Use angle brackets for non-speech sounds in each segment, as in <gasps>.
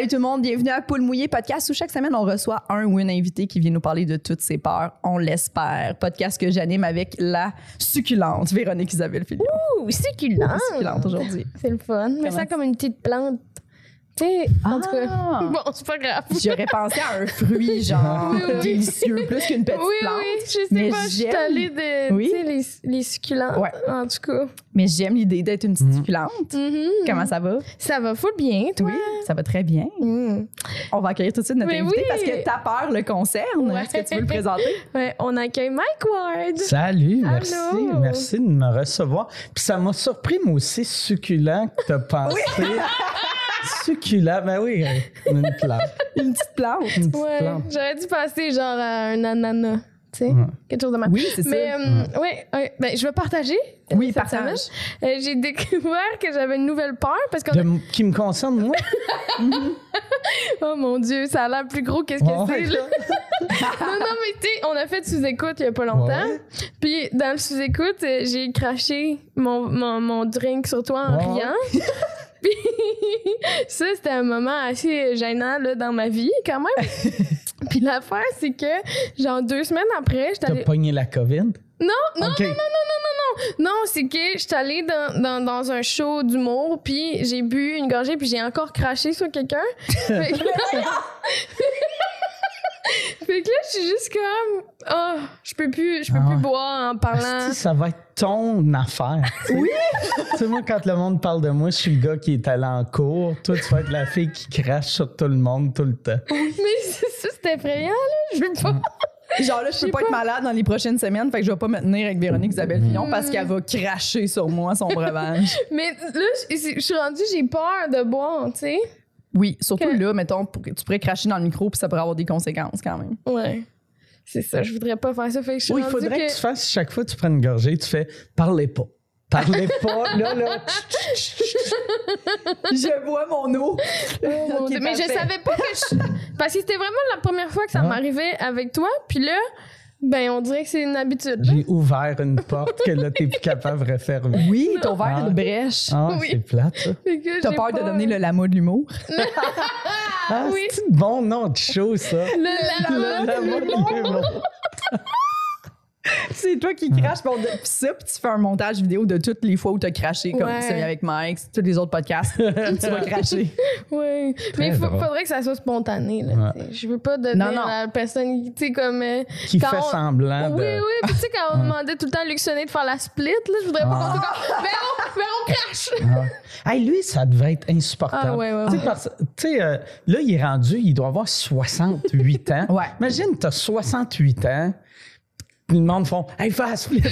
Salut tout le monde, bienvenue à Poule Mouillé Podcast où chaque semaine on reçoit un ou une invité qui vient nous parler de toutes ses peurs, on l'espère. Podcast que j'anime avec la succulente Véronique Isabelle Fillon. Ouh, succulent. Succulente aujourd'hui. C'est le fun. Mais ça comme une petite plante. Tu sais, en tout cas. Ah! <laughs> Bon, c'est pas grave. J'aurais pensé à un fruit <laughs> genre Oui, oui. délicieux plus qu'une petite oui, plante. oui, je sais mais pas, je suis j'aime. allée de, Oui. tu sais, les, les succulents, Ouais. en tout cas. Mais j'aime l'idée d'être une petite succulente. Mhm. Comment ça va? Ça va full bien, toi? Oui, ça va très bien. Mhm. On va accueillir tout de suite notre Mais invité oui. parce que ta peur le concerne. Ouais. Est-ce que tu veux le présenter? <laughs> Ouais, on accueille Mike Ward. Salut, merci. Merci de me recevoir. Puis ça m'a surpris, moi aussi, succulent que t'as pensé. Succulent, ben oui, euh, une plante. Une petite plante. Une petite Ouais, plante. j'aurais dû passer genre à un ananas, tu sais, Ouais. quelque chose de mal. Oui, c'est ça. Mais euh, ouais, ouais, ben, je vais partager. Oui, cette partage. Euh, J'ai découvert que j'avais une nouvelle peur parce m- qui me concerne, moi? <laughs> Oh mon Dieu, ça a l'air plus gros qu'est-ce que Ouais. c'est. là. <laughs> non, non, mais tu sais, on a fait sous-écoute il y a pas longtemps. Ouais. Puis dans le sous-écoute, euh, j'ai craché mon, mon, mon drink sur toi en Ouais. riant. <laughs> Puis <laughs> ça, c'était un moment assez gênant là, dans ma vie quand même. <laughs> Puis l'affaire, c'est que genre deux semaines après, j'étais T'as allée... pogné la COVID? Non, non, OK. non, non, non, non, non. Non, c'est que j'étais allée dans, dans, dans un show d'humour, puis j'ai bu une gorgée, puis j'ai encore craché sur quelqu'un. <laughs> fait, que... là, je suis juste comme, oh, je peux plus, je peux Ah plus boire en parlant. Asti, ça va être ton affaire. <laughs> Oui! tu sais, moi, quand le monde parle de moi, je suis le gars qui est allé en cours. Toi, tu vas être la fille qui crache sur tout le monde tout le temps. Mais c'est ça, c'est effrayant, là. Je veux pas. Genre là, je peux sais pas, être pas. malade dans les prochaines semaines, fait que je vais pas me tenir avec Véronique Isabelle Fillon parce qu'elle va cracher sur moi son breuvage. <laughs> Mais là, je je suis rendue, j'ai peur de boire, tu sais. Oui, surtout Que- là, mettons, pour que tu pourrais cracher dans le micro puis ça pourrait avoir des conséquences quand même. Ouais. C'est ça, je voudrais pas faire ça. Fait que je Oui, il faudrait que... que... tu fasses, chaque fois que tu prends une gorgée, tu fais « parlez pas ». Parlez pas, là, là. <laughs> Je bois mon eau. Oh <laughs> mais je parfait. savais pas que je... Parce que c'était vraiment la première fois que ça Ouais. m'arrivait avec toi. Puis là, ben, on dirait que c'est une habitude. J'ai ouvert une porte que là, t'es plus capable de refermer. <laughs> Oui, t'as ouvert Ah. une brèche. Ah, Oui. c'est plate, ça. <laughs> T'as j'ai peur de devenir le lama de l'humour? <laughs> Ah, oui. c'est bon nom de show, ça? Le lama. Le lama de l'humour. <laughs> C'est toi qui craches pour de- pis ça, puis tu fais un montage vidéo de toutes les fois où t'as craché, comme Ouais. celui avec Mike, tous les autres podcasts. <laughs> tu vas cracher. Oui. Mais il faudrait que ça soit spontané. Là, Ouais. tu. Je veux pas donner Non, non. à la personne qui, tu sais, comme. euh, Qui fait on- semblant Oui, de. oui. Puis tu sais, quand on demandait tout le temps à Luc Sonnet de faire la split, là, je voudrais pas Ah. qu'on soit comme. Mais on, mais on crache! Ah. Hey, lui, ça devait être insupportable. Ah, ouais, ouais, Tu sais, ouais. parce- tu sais, euh, là, il est rendu, il doit avoir 68 ans. Ouais. Imagine, t'as 68 ans. Puis Le monde font Hey, fais la <laughs> split.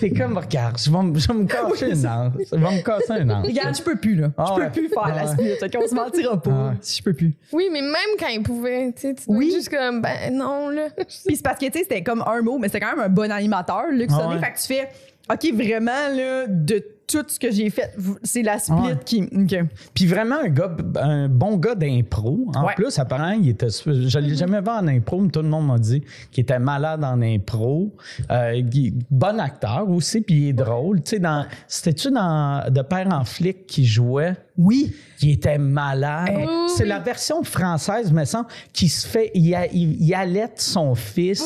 T'es comme, regarde, je vais, me- je vais me <laughs> casser une hanche. Je vais me casser une. Regarde, je peux plus, là. Ah je peux ouais. plus faire la Ah split. Fait qu'on se mentira pas. Ah ouais. Si je peux plus. Oui, mais même quand il pouvait, tu sais, tu dois Oui. être juste comme, ben non, là. <laughs> Puis c'est parce que, tu sais, c'était comme un mot, mais c'était quand même un bon animateur, Luc Ah Sonnet. ouais. Fait que tu fais, OK, vraiment, là, de tout ce que j'ai fait, c'est la split ouais. qui. OK. Puis vraiment un gars, un bon gars d'impro. En Ouais. plus, apparemment, il était. Je l'ai jamais vu en impro, mais tout le monde m'a dit qu'il était malade en impro. Euh, bon acteur aussi, puis il est drôle. Tu sais, dans, c'était-tu dans De Père en flic qui jouait? Oui. qui était malade. Oui, c'est la version française, me semble, qui se fait. Il, a- il, il allaite son fils.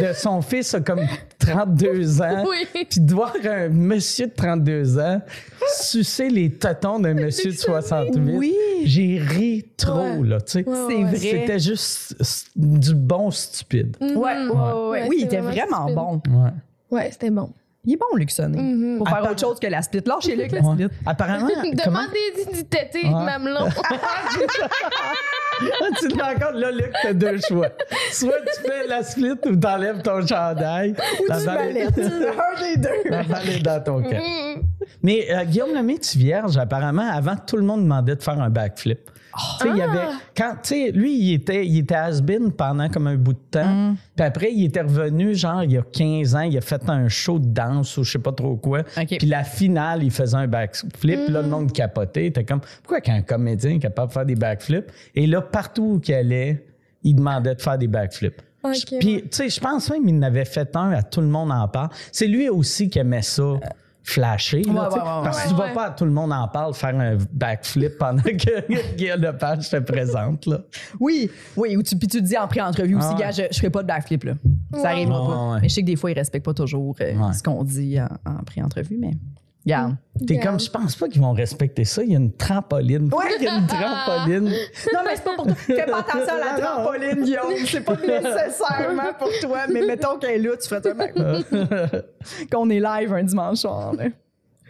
De son fils a comme 32 ans. Oui. Puis de voir un monsieur de 32 ans sucer les tâtons d'un monsieur de 68. Oui. J'ai ri trop, Ouais. là, tu sais. Ouais, C'est ouais. vrai. C'était juste du bon stupide. Ouais, ouais, ouais, ouais. Ouais, Oui, il était vraiment vraiment stupide. bon. Ouais. Ouais, c'était bon. Il est bon, Luc Sonnet. Mhm. Pour faire autre chose que la split. Lâchez-le avec la Ouais. split. Apparemment, <laughs> comment... Demandez du tété Ouais. mamelon. <laughs> tu te rends compte, là, Luc, t'as deux choix. Soit tu fais la split ou t'enlèves ton chandail. Ou La tu ballettes. <laughs> Un des deux. La balle est dans ton cœur. Mm. Mais euh, Guillaume Lemaitre vierge, apparemment, avant, tout le monde demandait de faire un backflip. Tu sais, il avait, quand, tu sais, lui, il était, il était has-been pendant comme un bout de temps. Puis après, il était revenu, genre, il y a 15 ans, il a fait un show de danse ou je sais pas trop quoi. Puis la finale, il faisait un backflip. Là, le monde capotait. Il était comme, pourquoi qu'un comédien est capable de faire des backflips? Et là, partout où il allait, il demandait de faire des backflips. Puis, tu sais, je pense même qu'il en avait fait un à tout le monde en parle. C'est lui aussi qui aimait ça. Flasher. Ouais, ouais, ouais, parce que tu vas pas à tout le monde en parle faire un backflip pendant <laughs> que Guillaume Lepage te présente. Là. Oui, oui, ou tu, puis tu te dis en pré-entrevue aussi, Ah gars, je, je ferai pas de backflip, là. Ça arrivera pas. Mais je sais que des fois, ils respectent pas toujours euh, ce qu'on dit en, en pré-entrevue, mais regarde. T'es comme, je pense pas qu'ils vont respecter ça. Il y a une trampoline. Ouais. il y a une trampoline. Non, mais c'est pas pour toi. Fais pas attention à la Non, non. trampoline, Guillaume. C'est pas <laughs> nécessairement pour toi. Mais mettons qu'elle est là, tu ferais un backflip. <laughs> Qu'on est live un dimanche soir. là.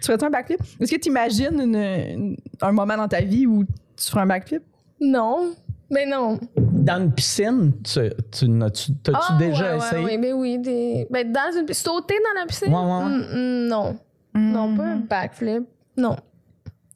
Tu ferais un backflip? Est-ce que tu imagines une- une- un moment dans ta vie où tu ferais un backflip? Non. Mais non. Dans une piscine, tu, tu, n'as-tu- t'as-tu Ah, déjà ouais, essayé? Ouais, ouais, ben oui. Des... Ben, dans une... Sauter dans la piscine? Ouais, ouais, ouais. Mm, non. Pas un backflip. Non.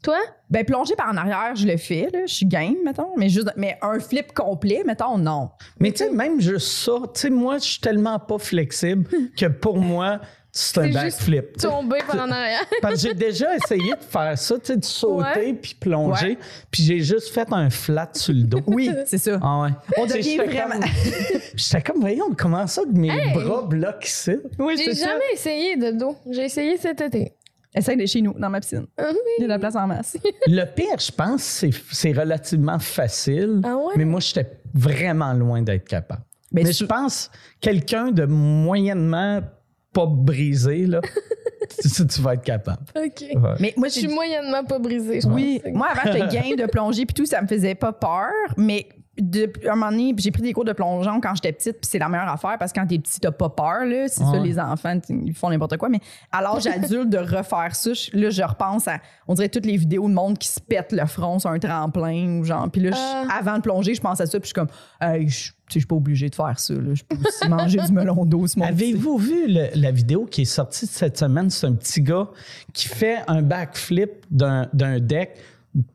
Toi? Ben, plonger par en arrière, je le fais, là. Je suis game, mettons. Mais, juste, mais un flip complet, mettons, non. Mais tu sais, même juste ça, tu sais, moi, je suis tellement pas flexible que pour moi, c'est un backflip. Tomber par en arrière. <laughs> Parce que j'ai déjà essayé de faire ça, tu sais, de sauter Ouais. puis plonger, Ouais. puis j'ai juste fait un flat sur le dos. Oui, c'est ça. Ah ouais. On devient j'étais vraiment- comme- <laughs> J'étais comme, voyons, comment ça que mes Hey! bras bloquent ici? Oui, J'ai jamais essayé de dos. J'ai essayé cet été. Essaye de chez nous, dans ma piscine. Ah Il y a de la place en masse. <laughs> Le pire, je pense, c'est, c'est relativement facile, Ah ouais? mais moi, j'étais vraiment loin d'être capable. Mais tu- je pense, quelqu'un de moyennement pas brisé, là, <laughs> tu, tu vas être capable. OK. Ouais. Mais moi, Je suis moyennement pas brisée, je Oui, pense. moi avant j'étais game de plonger puis tout, ça me faisait pas peur, mais de, un moment donné, j'ai pris des cours de plongeon quand j'étais petite, puis c'est la meilleure affaire parce que quand t'es petit, t'as pas peur là, c'est ça les enfants, ils font n'importe quoi, mais à l'âge <laughs> adulte de refaire ça, je- là je repense à on dirait toutes les vidéos de monde qui se pètent le front sur un tremplin ou genre puis là Ah. avant de plonger, je pense à ça puis je suis comme hey, je suis pas obligée de faire ça là, je peux aussi <laughs> manger du melon d'eau ce. Avez-vous vu le- la vidéo qui est sortie cette semaine? C'est un petit gars qui fait un backflip d'un deck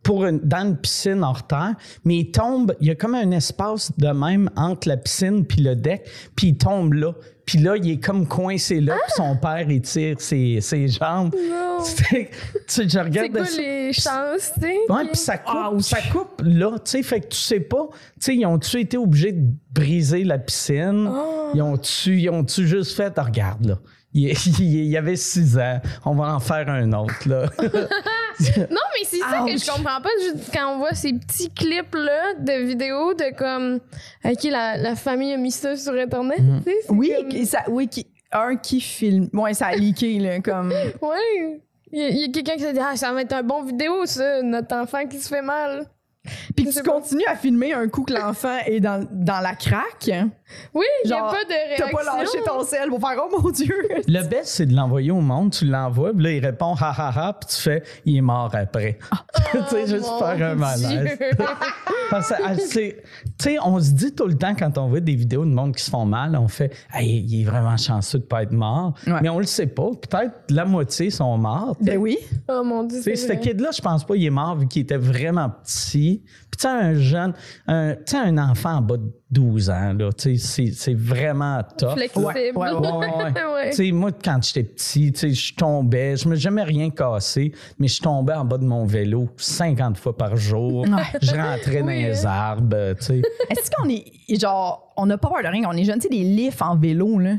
pour une- dans une piscine hors terre, mais il tombe, il y a comme un espace de même entre la piscine puis le deck, puis il tombe là. Puis là, il est comme coincé là, puis son père, il tire ses, ses jambes. Non. <laughs> C'est- tu sais, je C'est regarde quoi ça. les chances, tu sais? Ouais, puis ça coupe, ça coupe là, tu sais, fait que tu sais pas, tu sais, ils ont-tu été obligés de briser la piscine? Ils ont-tu, ils ont-tu juste fait, Ah, regarde là, il, <laughs> il- il y avait six ans, on va en faire un autre là. <laughs> <laughs> Non, mais c'est ça que je comprends pas juste quand on voit ces petits clips-là de vidéos de comme. OK, la, la famille a mis ça sur Internet. tu sais, Oui, comme- ça, oui, qui, un qui filme, ouais, ça a leaké là comme <laughs> Ouais. Il y a, a quelqu'un qui s'est dit Ah, ça va être un bon vidéo, ça, notre enfant qui se fait mal. Puis que tu pas. continues à filmer un coup que l'enfant est dans, dans la craque. Oui, il n'y a Genre, pas de T'as réaction. pas lâché ton sel pour faire Oh mon Dieu! Le best, c'est de l'envoyer au monde, tu l'envoies, puis là, il répond ha ha ha, puis tu fais, il est mort après. <laughs> tu sais, juste Oh, faire un malaise. <laughs> Parce que, ah, c'est- tu sais, on se dit tout le temps quand on voit des vidéos de monde qui se font mal, on fait Hey, il est vraiment chanceux de pas être mort. Ouais. Mais on le sait pas. Peut-être la moitié sont morts. Ben oui. oh mon Dieu. Tu sais, c'est ce kid-là, je pense pas qu'il est mort vu qu'il était vraiment petit. Puis tu sais, un jeune, un, tu sais, un enfant en bas de 12 ans, là, tu sais, c'est- c'est vraiment tough. Flexible. Ouais, ouais, Ouais, ouais, ouais. <laughs> Ouais. Tu sais, moi, quand j'étais petit, tu sais, je tombais, je me suis jamais rien cassé, mais je tombais en bas de mon vélo 50 fois par jour. Je rentrais dans Oui, les arbres, tu sais. Est-ce qu'on est genre on n'a pas peur de rien, on est jeune, tu sais, des lifts en vélo là.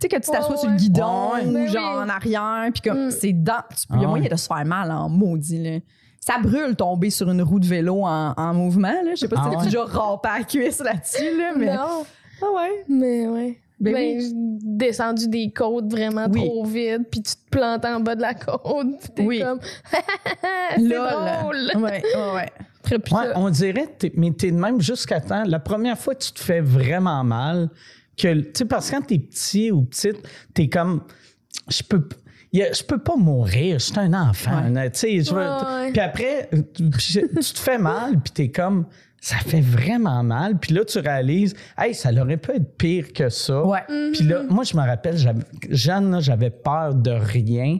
Tu sais que tu t'assois sur le guidon Ouais. ou Ben genre oui. en arrière, puis comme Mm. c'est dans. tu peux- Il y a Ah moyen de se faire mal en maudit là. Ça brûle tomber sur une roue de vélo en, en mouvement là. Je sais pas si Ah t'as ouais? déjà rampé à la cuisse là-dessus là, mais. Non, Ah ouais. mais ouais. Ben Ben, oui. j'ai descendu des côtes vraiment Oui. trop vite, puis tu te plantes en bas de la côte, puis t'es Oui. comme <laughs> c'est Lol. drôle. Ouais, ouais. Très Ouais, ça. on dirait, mais t'es de même jusqu'à temps. La première fois, tu te fais vraiment mal. Que, tu sais, parce que quand t'es petit ou petite, t'es comme, je peux, a- je peux pas mourir, je suis un enfant. Ouais. tu sais, Ouais. Puis après, tu, tu te fais mal, puis t'es comme, ça fait vraiment mal. Puis là, tu réalises, hey, ça aurait pu être pire que ça. Ouais. Puis là, moi, je me rappelle, là, j'avais peur de rien.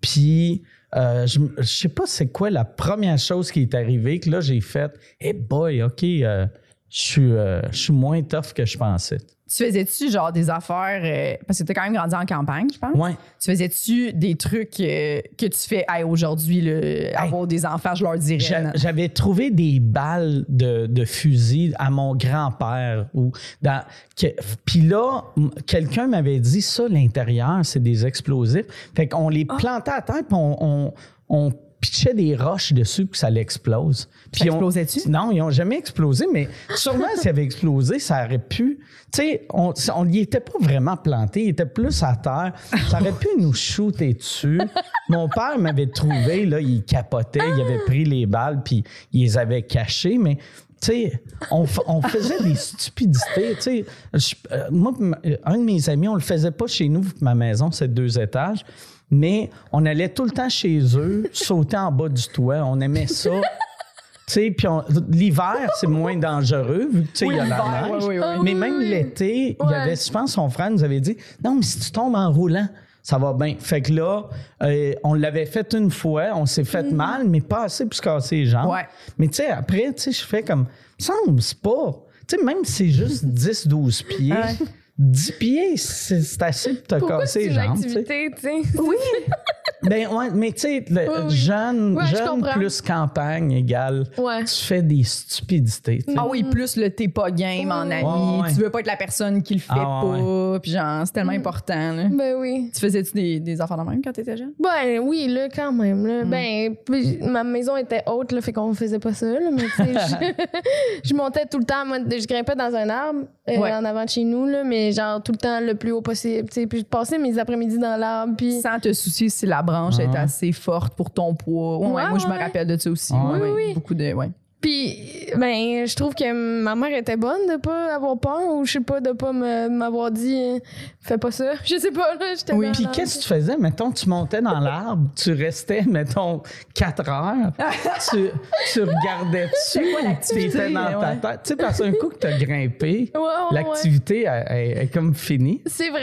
Puis, euh, je, je sais pas c'est quoi la première chose qui est arrivée que là, j'ai fait, hey boy, OK, euh, je suis euh, je suis moins tough que je pensais. Tu faisais-tu genre des affaires, euh, parce que t'as quand même grandi en campagne, je pense? Ouais. Tu faisais-tu des trucs euh, que tu fais hey, aujourd'hui, là, avoir des enfants, je leur dirais. J'avais trouvé des balles de, de fusil à mon grand-père. ou dans que- Puis là, quelqu'un m'avait dit ça, l'intérieur, c'est des explosifs. Fait qu'on les plantait à terre, puis on, on, on pitchait des roches dessus, puis ça l'explose. Puis Ça on- explosait-tu? Non, ils n'ont jamais explosé, mais sûrement s'il avait explosé, ça aurait pu. Tu sais, on n'y était pas vraiment planté, il était plus à terre. Ça aurait pu nous shooter dessus. Mon père m'avait trouvé, là, il capotait, il avait pris les balles, puis il les avait cachées, mais. Tu sais, on, faisait des stupidités. Tu sais, Je- euh, moi, un de mes amis, on le faisait pas chez nous, que ma maison, c'est deux étages, mais on allait tout le temps chez eux, <laughs> sauter en bas du toit. On aimait ça. Puis l'hiver, c'est moins dangereux, vu que, tu sais, il y a la neige. oui, oui, oui. Mais même oui. l'été, il y avait, je pense, son frère nous avait dit Non, mais si tu tombes en roulant, ça va bien. Fait que là, euh, on l'avait fait une fois, on s'est fait mal, mais pas assez pour se casser les jambes. Ouais. Mais tu sais, après, tu sais, je fais comme, semble, c'est pas. Tu sais, même si c'est juste 10-12 pieds, Ouais. 10 pieds, c'est assez pour te Pourquoi casser c'est les jambes. tu sais. activité, tu sais? Oui. <laughs> Ben ouais, mais tu sais, le- Oui, oui. jeune, Ouais, jeune plus campagne égale, Ouais. tu fais des stupidités. Ah oui, plus le t'es pas game en ami. Ouais, ouais. Tu veux pas être la personne qui le fait Ah ouais, pas. Puis genre, c'est tellement important. là. Ben oui. Tu faisais-tu des, des affaires de même quand t'étais jeune? Ben oui, là, quand même. Là. Mm. Ben, puis ma maison était haute, là, fait qu'on faisait pas ça. Là, mais tu sais, <laughs> je, <laughs> je montais tout le temps. Moi, je grimpais dans un arbre euh, Ouais. en avant de chez nous, là, mais genre tout le temps le plus haut possible. tu sais. Puis je passais mes après-midi dans l'arbre. Puis Sans te soucier si la branche Ah est assez forte pour ton poids. Ouais, ouais, Ouais, moi, je me rappelle de ça aussi. Ah ouais, Oui, oui. Beaucoup de. Ouais. Puis, ben, je trouve que ma mère était bonne de pas avoir peur ou je sais pas, de pas me- m'avoir dit fais pas ça. <laughs> Je sais pas, là, j'étais Oui, Puis qu'est-ce que tu faisais? Mettons, tu montais dans l'arbre, tu restais, <laughs> mettons, 4 heures, <laughs> tu, tu regardais dessus, tu étais dans ta tête. Tu sais, parce qu'un coup que tu as grimpé, Ouais, ouais, ouais. l'activité est comme finie. C'est vrai.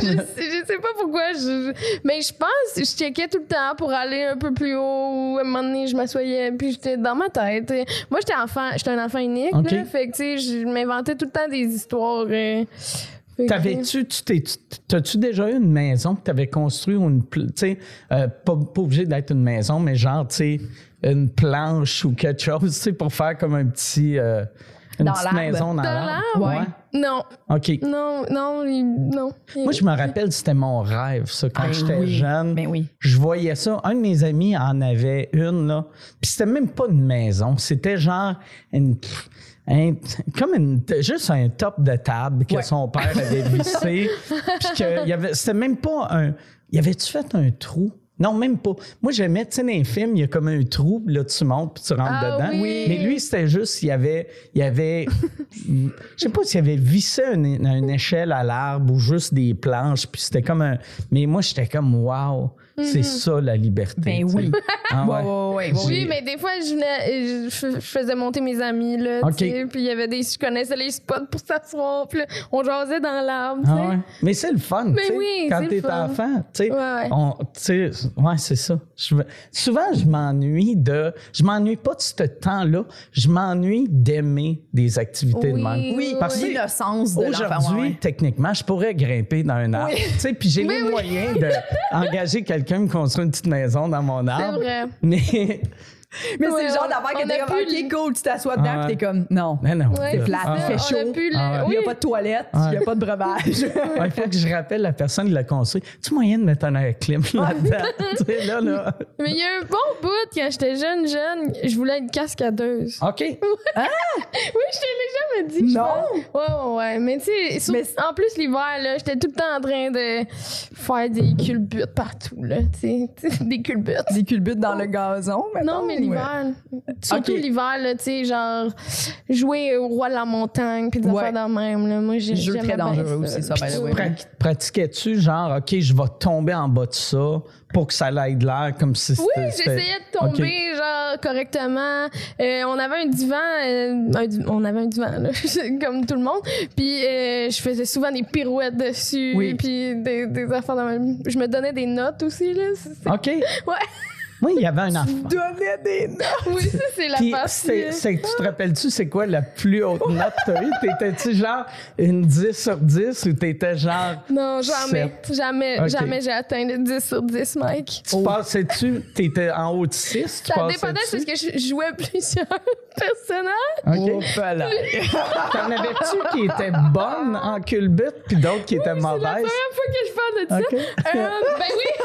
Je, sais, je sais pas pourquoi. Je, mais je pense, je checkais tout le temps pour aller un peu plus haut. À un moment donné, je m'assoyais, puis j'étais dans ma tête. Moi, j'étais enfant, j'étais un enfant unique. Là, fait que, tu sais, je m'inventais tout le temps des histoires. euh, T'avais-tu, tu t'as-tu déjà eu une maison que t'avais construit ou une, tu sais, euh, pas, pas obligé d'être une maison, mais genre, tu sais, une planche ou quelque chose, tu sais, pour faire comme un petit, euh, une Dans petite maison dans, Dans l'arbre. Ouais. Non, OK. non, non, non. Moi, je me rappelle, c'était mon rêve, ça, quand Ben j'étais oui. jeune. Ben oui. Je voyais ça. Un de mes amis en avait une, là. Puis c'était même pas une maison. C'était genre une. un- comme une, juste un top de table que Ouais. son père avait <laughs> vissé. puis que il y avait, c'était même pas un. Y avait-tu fait un trou? Non, même pas. Moi, j'aimais, tu sais, dans les films, il y a comme un trou, là, tu montes, puis tu rentres Ah dedans. oui. Mais lui, c'était juste, il y avait. Il y avait <laughs> je sais pas s'il avait vissé une, une échelle à l'arbre ou juste des planches, puis c'était comme un. Mais moi, j'étais comme, wow, c'est ça la liberté. Ben oui. <laughs> Ah Ouais, ouais. Oui, mais des fois, je, venais, je, je faisais monter mes amis, là, puis il y avait des... Je connaissais les spots pour s'asseoir, puis là, on jasait dans l'arbre. Ah ouais. Mais c'est le fun, Mais oui, quand t'es le enfant, tu sais, Ouais, ouais. c'est ça. Je souvent, je m'ennuie de, je m'ennuie pas de ce temps-là, je m'ennuie d'aimer des activités de Oui. même. Oui, Parce que l'innocence de l'enfant. Aujourd'hui, ouais, ouais. techniquement, je pourrais grimper dans un arbre. Oui. Tu sais, puis j'ai les moyens d'engager <laughs> quelqu'un me construire une petite maison dans mon arbre. vrai. Mais Mais Ouais, c'est le genre d'affaire que t'es comme, OK, cool, tu t'assois dedans, Ah puis t'es comme, non. mais non. Ouais, C'est c'est plat, ça. il fait chaud. Ah. Il n'y a pas de toilette, il n'y a pas de breuvage. <laughs> Il faut que je rappelle la personne qui l'a construit. Tu moyen de mettre un air clim là-dedans? <laughs> tu sais, là, là. Mais il y a un bon bout, quand j'étais jeune, jeune, je voulais être cascadeuse. OK. <laughs> Oui, je te l'ai jamais dit. Non? Ouais, ouais, ouais. Mais tu sais, en plus, l'hiver, là, j'étais tout le temps en train de faire des culbutes partout, là. Tu sais, des culbutes. Des culbutes dans le gazon, Non, mais l'hiver. Surtout Ok. l'hiver, là, tu sais, genre, jouer au roi de la montagne, puis des Ouais. affaires de même, là. Moi, j'ai Jeu très dangereux aussi, ça, by the way. Pra- Pratiquais-tu genre, OK, je vais tomber en bas de ça pour que ça aille de l'air comme si Oui, c'était. c'était- j'essayais de tomber, genre, correctement. Euh, on avait un divan, euh, un on avait un divan, là, <laughs> comme tout le monde. Puis euh, je faisais souvent des pirouettes dessus, Oui. puis des, des affaires dans même. Je me donnais des notes aussi, là. OK. <laughs> Ouais. Moi, il y avait un enfant. Donnais des notes. Oui, ça, c'est la partie. c'est, tu te rappelles-tu, c'est quoi la plus haute note que t'as eue? T'étais-tu genre une 10 sur 10 ou t'étais genre. Non, jamais. Jamais, jamais j'ai atteint le 10 sur 10, Mike. Tu passais-tu, t'étais en haut de 6? Tu Ça dépendait parce que je jouais plusieurs <laughs> personnages. OK. Oh, voilà. T'en avais-tu qui étaient bonnes en culbute puis d'autres qui étaient C'est la mauvaises? première fois que je parle de ça. OK. Euh, ben oui.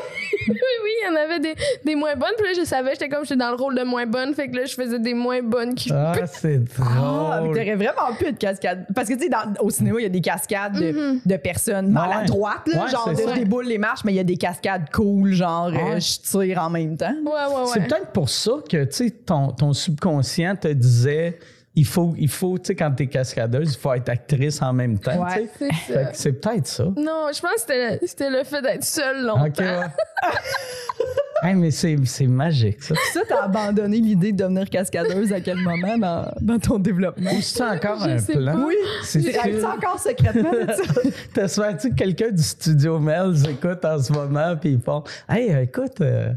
Il y en avait des, des moins bonnes. Puis là, je savais, j'étais comme, j'étais dans le rôle de moins bonne. Fait que là, je faisais des moins bonnes qui. Ah, c'est Ah, mais drôle. t'aurais vraiment pu être cascade. Parce que, tu sais, dans- au cinéma, il y a des cascades de, de personnes maladroites, là, Ouais, genre de je déboule les marches, mais il y a des cascades cool, genre euh, je tire en même temps. Ouais, ouais, ouais. C'est peut-être pour ça que tu sais, ton, ton subconscient te disait il faut, il faut tu sais, quand t'es cascadeuse, il faut être actrice en même temps. Ouais. tu sais. C'est Fait ça. que C'est peut-être ça. Non, je pense que c'était le, c'était le fait d'être seule longtemps. OK, ouais. <laughs> Hey, mais c'est c'est magique, ça. Ça, t'as abandonné l'idée de devenir cascadeuse à quel moment dans, dans ton développement? Ou c'est encore un plan? pas. Oui, C'est que- encore secrètement. <laughs> T'espères-tu que quelqu'un du studio Mel's écoute en ce moment puis ils font Hey, euh, écoute, euh,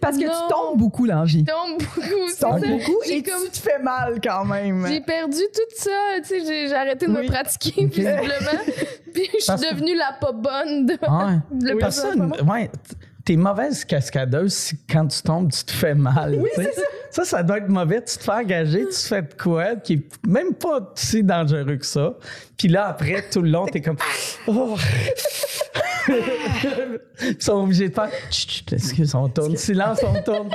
Parce que Non. tu tombes beaucoup dans la vie. Je tombe beaucoup. Tu tombes ça. beaucoup J'ai et comme- tu te fais mal quand même. J'ai perdu tout ça, tu sais, j'ai j'ai arrêté de Oui. me pratiquer visiblement. Puis je suis devenue la pas bonne de ouais. <laughs> le Parce que, personnage. ouais, t'es mauvaise cascadeuse si quand tu tombes, tu te fais mal. Oui, c'est ça. ça. ça, doit être mauvais. Tu te fais engager, tu te fais de quoi qui est même pas si dangereux que ça. Puis là, après, tout le long, t'es comme. Oh. Ils sont obligés de faire. Chut, chut, excuse, on tourne. Silence, on tourne.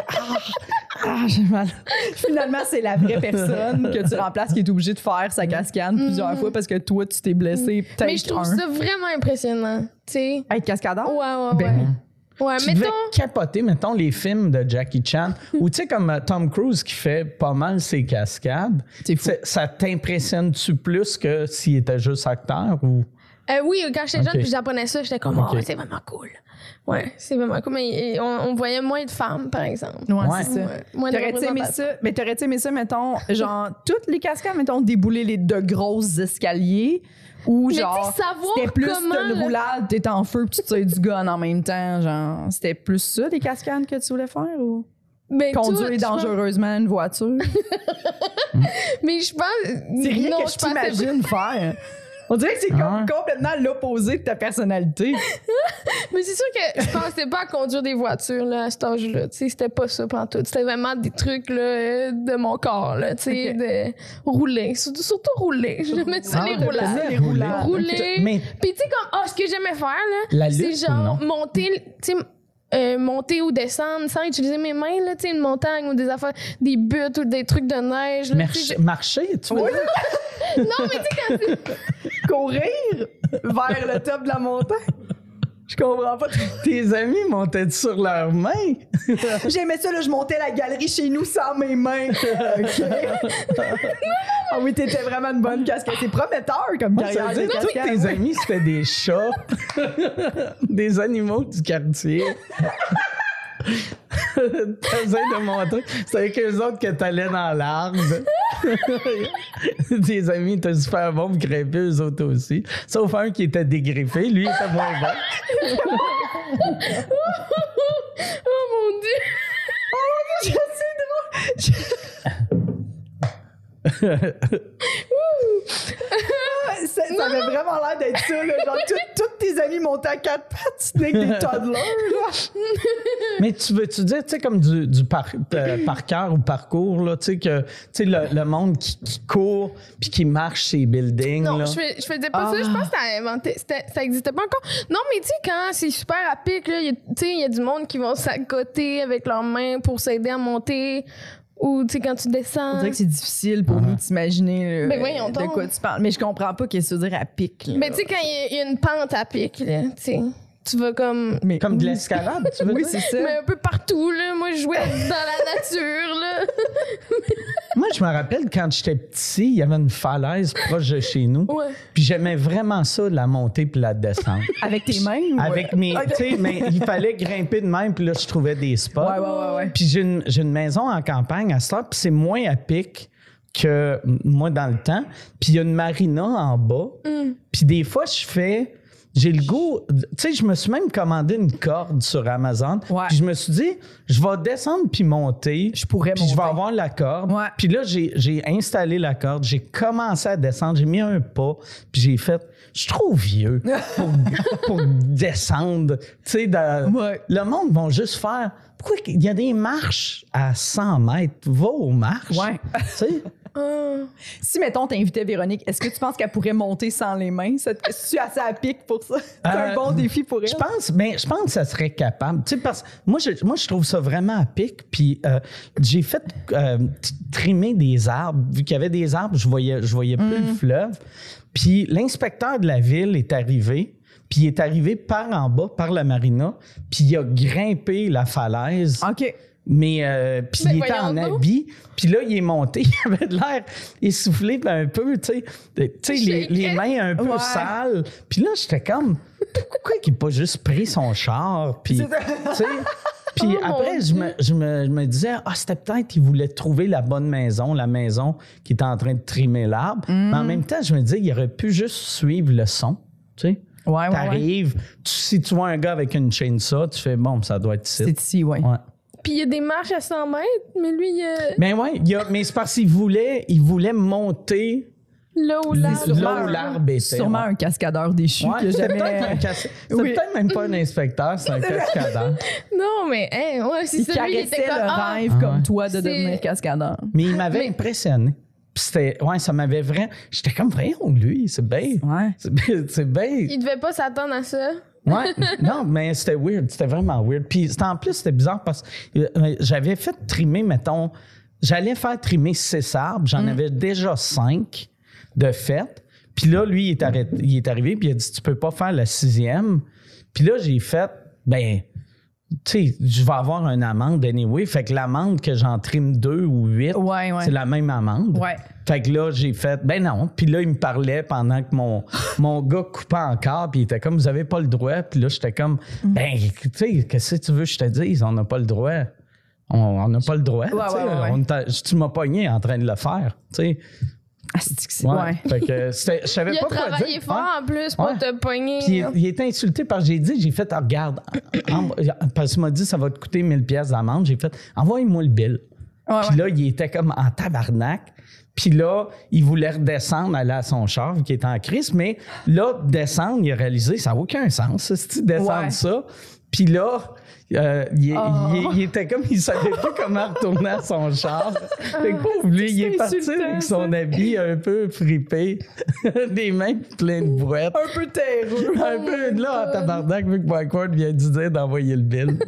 Ah, j'ai mal. Finalement, c'est la vraie personne que tu remplaces qui est obligée de faire sa cascade plusieurs fois parce que toi, tu t'es blessé peut-être Mais je trouve un. ça vraiment impressionnant, tu sais. Être cascadeur? Ouais, ouais, ouais. Ben, ouais, Tu devais mettons. capoter, mettons, les films de Jackie Chan, <laughs> ou tu sais, comme euh, Tom Cruise qui fait pas mal ses cascades. C'est fou. C'est- Ça t'impressionne-tu plus que s'il était juste acteur ou? Euh, oui, quand j'étais jeune, puis j'apprenais ça, j'étais comme, oh, c'est vraiment cool. Ouais, c'est vraiment cool. Mais on, on voyait moins de femmes, par exemple. Ouais, Ouais. c'est ça. Ouais, moins de T'aurais-tu aimé ça? Mais t'aurais-tu aimé ça, mettons, genre, toutes les cascades, mettons, débouler les de grosses escaliers? Ou genre, c'était plus une le- roulade, t'es en feu, puis tu tires du gun en même temps, genre, c'était plus ça, des cascades que tu voulais faire? Ou? Ben, conduire tout, je pense- dangereusement une voiture? <laughs> Mais je pense. C'est rien non, que je t'imagine faire. On dirait que c'est Ah complètement l'opposé de ta personnalité. <laughs> Mais c'est sûr que je pensais pas à conduire des voitures là, à cet âge-là. Tu sais, c'était pas ça tout. C'était vraiment des trucs là, de mon corps, là, tu sais, Ok. de rouler. Surtout, surtout rouler. J'aimais ça, Ah, les roulades. ça, les roulades. Rouler. Mais Puis tu sais, comme, ah, ce que j'aimais faire, là, c'est genre monter, tu sais, euh, monter ou descendre sans utiliser mes mains, là, tu sais, une montagne ou des affaires, des buttes ou des trucs de neige. Là, marcher, marcher, tu veux Oui. dire? je- <laughs> Non, mais tu sais, quand c'est- Courir vers le top de la montagne. Je comprends pas. Tes amis montaient sur leurs mains. <laughs> J'aimais ça, là, je montais la galerie chez nous sans mes mains. <laughs> OK. ah oui, t'étais vraiment une bonne casquette. C'est prometteur comme Ça carrière veut dire tous casquette. tes amis, c'était des chats, <laughs> des animaux du quartier. T'essayes de montrer. C'est avec eux autres que t'allais dans l'arbre. <laughs> Tes amis étaient super bons pour greffer, eux autres aussi. Sauf un qui était dégriffé, lui il était moins bon. <laughs> Oh mon dieu! Je sais drôle. <laughs> Ah, ça, ça avait vraiment l'air d'être ça, là. Genre, tout- tous tes amis montaient à quatre pattes, tu n'es que des toddlers, là. <laughs> Mais tu veux-tu dire, tu sais, comme du, du par, euh, par cœur ou parcours, là, tu sais, que, tu sais, le, le monde qui, qui court puis qui marche ces buildings, Non, là? je, fais- je faisais pas Ah. ça. Je pense que ça inventé. Ça existait pas encore. Non, mais tu sais, quand c'est super à pic, il y a du monde qui vont s'accoter avec leurs mains pour s'aider à monter. Ou, tu sais, quand tu On descends. dirait que c'est difficile pour nous d'imaginer là, Ben voyons de donc. quoi tu parles. Mais je comprends pas qu'est-ce que ça veut dire à pic. là. Ben, tu sais, quand il y a- il y, a une pente à pic, là, tu sais, tu vas comme. Mais Comme de l'escalade, tu veux Oui, dire? c'est ça. Mais un peu partout, là. Moi, je jouais dans la nature, là. <laughs> Moi, je me rappelle quand j'étais petit, il y avait une falaise proche de chez nous. Ouais. Puis j'aimais vraiment ça, la montée puis la descente. <laughs> Avec tes mains? ou- Avec mes. Ok. Tu sais, mais il fallait grimper de même, puis là, je trouvais des spots. Ouais, ouais, ouais, ouais. Puis j'ai une, j'ai une maison en campagne à heure, puis c'est moins à pic que moi dans le temps. Puis il y a une marina en bas. Puis des fois, je fais. J'ai le goût. Tu sais, je me suis même commandé une corde sur Amazon. Ouais. Puis je me suis dit, je vais descendre puis monter. Je pourrais Puis je vais avoir la corde. Ouais. Puis là, j'ai installé la corde. J'ai commencé à descendre. J'ai mis un pas. Puis j'ai fait. Je suis trop vieux pour, <laughs> pour descendre. Tu sais, Ouais. le monde va juste faire. Pourquoi il y a des marches à 100 mètres? Va aux marches. Ouais. Ah. <laughs> Si, mettons, t'invitais Véronique, est-ce que tu penses qu'elle pourrait monter sans les mains? Ça tu es assez à pic pour ça? <laughs> C'est un Euh, bon défi pour elle. Je pense, ben, je pense que ça serait capable. Tu sais, parce moi, je, moi, je trouve ça vraiment à pic. Puis euh, j'ai fait euh, trimer des arbres. Vu qu'il y avait des arbres, je voyais, je voyais plus le fleuve. Puis l'inspecteur de la ville est arrivé. Puis il est arrivé par en bas, par la marina. Puis il a grimpé la falaise. OK. Mais euh, puis Ben il était en donc. habit, puis là il est monté, <laughs> il avait de l'air essoufflé un peu, tu sais, tu sais les, les mains un peu Ouais. sales. Puis là j'étais comme pourquoi il n'a pas juste pris son char? Puis tu sais puis Oh, après je me, je, me, je me disais ah c'était peut-être qu'il voulait trouver la bonne maison, la maison qui était en train de trimer l'arbre. Mm. Mais en même temps, je me disais il aurait pu juste suivre le son, tu sais. Ouais, ouais, ouais. T'arrives, si tu vois un gars avec une chainsaw, tu fais bon, ça doit être ici. C'est ici, ouais. Ouais. Puis il y a des marches à 100 mètres, mais lui, il a Mais ouais, il a- mais c'est parce qu'il voulait, il voulait monter là où l'arbre. sûrement là où l'arbre était. Sûrement ouais. un cascadeur déchu Ouais, que c'est jamais... peut-être un casse- c'est Oui. peut-être même pas un inspecteur, c'est un <laughs> cascadeur. Non, mais hein, ouais, c'est Il ça. Lui, il était comme. le ah, rêve Ah comme toi de C'est- devenir cascadeur. Mais il m'avait Mais- impressionné. Puis c'était, ouais, ça m'avait vraiment. J'étais comme, voyons, lui, c'est bien. Ouais. C'est bien. Il devait pas s'attendre à ça. Ouais, <laughs> non, mais c'était weird. C'était vraiment weird. Puis c'était- en plus, c'était bizarre parce que euh, j'avais fait trimer, mettons, j'allais faire trimer six arbres. J'en avais déjà cinq de fait. Puis là, lui, il est, arrêté- il est arrivé, puis il a dit Tu peux pas faire la sixième. Puis là, j'ai fait Ben, tu sais, je vais avoir une amende anyway. Fait que l'amende que j'en trime deux ou huit, Ouais, ouais. c'est la même amende. Ouais. Fait que là, j'ai fait, ben non. Puis là, il me parlait pendant que mon, <laughs> mon gars coupait encore, puis il était comme, vous avez pas le droit. Puis là, j'étais comme, Mm. ben, tu sais, qu'est-ce que tu veux que je te dise? On n'a pas le droit. On n'a pas le droit. On tu m'as pogné en train de le faire. Tu sais. Ah, c'est que c'est- Ouais. ouais. Fait que c'était- je savais Il a pas quoi travaillé dire. fort Ouais. en plus pour Ouais. te pogner. Puis il, il était insulté parce que j'ai dit, j'ai fait, Ah, regarde, parce qu'il m'a dit, ça va te coûter 1000 pièces d'amende. J'ai fait, envoie-moi le bill. Ouais, Puis ouais. là, il était comme en tabarnak. Puis là, il voulait redescendre, aller à son char, vu qu'il était en crise. Mais là, descendre, il a réalisé, ça n'a aucun sens, si descendre Ouais. ça. Puis là, euh, il, Oh. il- il était comme, il savait pas comment retourner à son char. Fait que pauvre lui, il est parti avec son habit un peu fripé, <laughs> des mains pleines de brouettes. Un peu terreux. Un peu de là, en tabarnak, vu que Mike Ward vient de dire d'envoyer le bill. <laughs>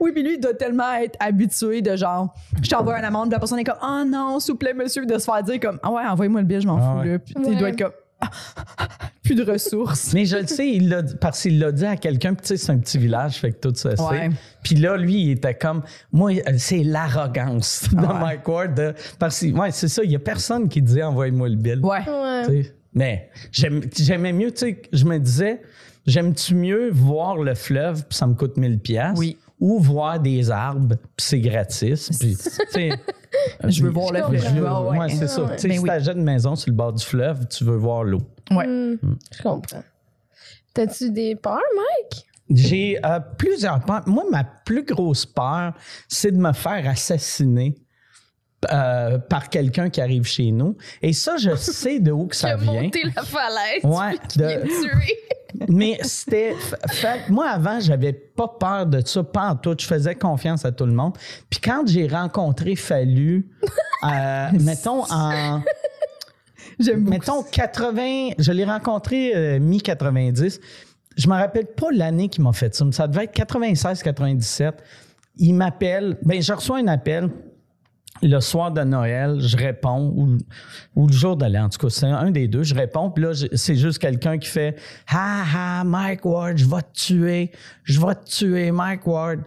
Oui, puis lui, il doit tellement être habitué de genre, je t'envoie un amende, puis la personne est comme, oh non, s'il vous plaît, monsieur, de se faire dire comme, ah ouais, envoyez-moi le billet, je m'en Ah fous, ouais. là. Puis il doit être comme, plus de ressources. Mais je le sais, il l'a dit- parce qu'il l'a dit à quelqu'un, puis tu sais, c'est un petit village, fait que tout ça Ouais. Puis là, lui, il était comme, moi, euh, c'est l'arrogance <laughs> dans Ouais. Mike Ward. de- parce que, ouais, c'est ça, il y a personne qui disait envoyez-moi le bill. Ouais. Tu. Mais j'aime- j'aimais mieux, tu sais, je me disais, j'aime-tu mieux voir le fleuve, puis ça me coûte 1000 pièces Oui. ou voir des arbres, puis c'est gratis. Puis, tu <laughs> Je veux voir le Je fleuve. je- Ouais, ouais, c'est ça. Ouais. Tu Ben si oui. t'achètes une maison sur le bord du fleuve, tu veux voir l'eau. Ouais. Hmm, Je comprends. T'as-tu des peurs, Mike? J'ai euh, plusieurs peurs. Moi, ma plus grosse peur, c'est de me faire assassiner euh, par quelqu'un qui arrive chez nous. Et ça, je <laughs> sais de où que ça vient. monté la falaise. Ouais, de-. <laughs> Mais c'était. fait- moi, avant, j'avais pas peur de ça, pas en tout. Je faisais confiance à tout le monde. Puis quand j'ai rencontré Fallu, <laughs> euh, mettons en. J'aime beaucoup. Mettons 80, je l'ai rencontré euh, mi-90. Je me rappelle pas l'année qu'il m'a fait ça, mais ça devait être 96-97. Il m'appelle, ben je reçois un appel le soir de Noël, je réponds, ou, ou le jour de l'an, en tout cas, c'est un des deux, je réponds, puis là, c'est juste quelqu'un qui fait « Ha ha, Mike Ward, je vais te tuer, je vais te tuer, Mike Ward. »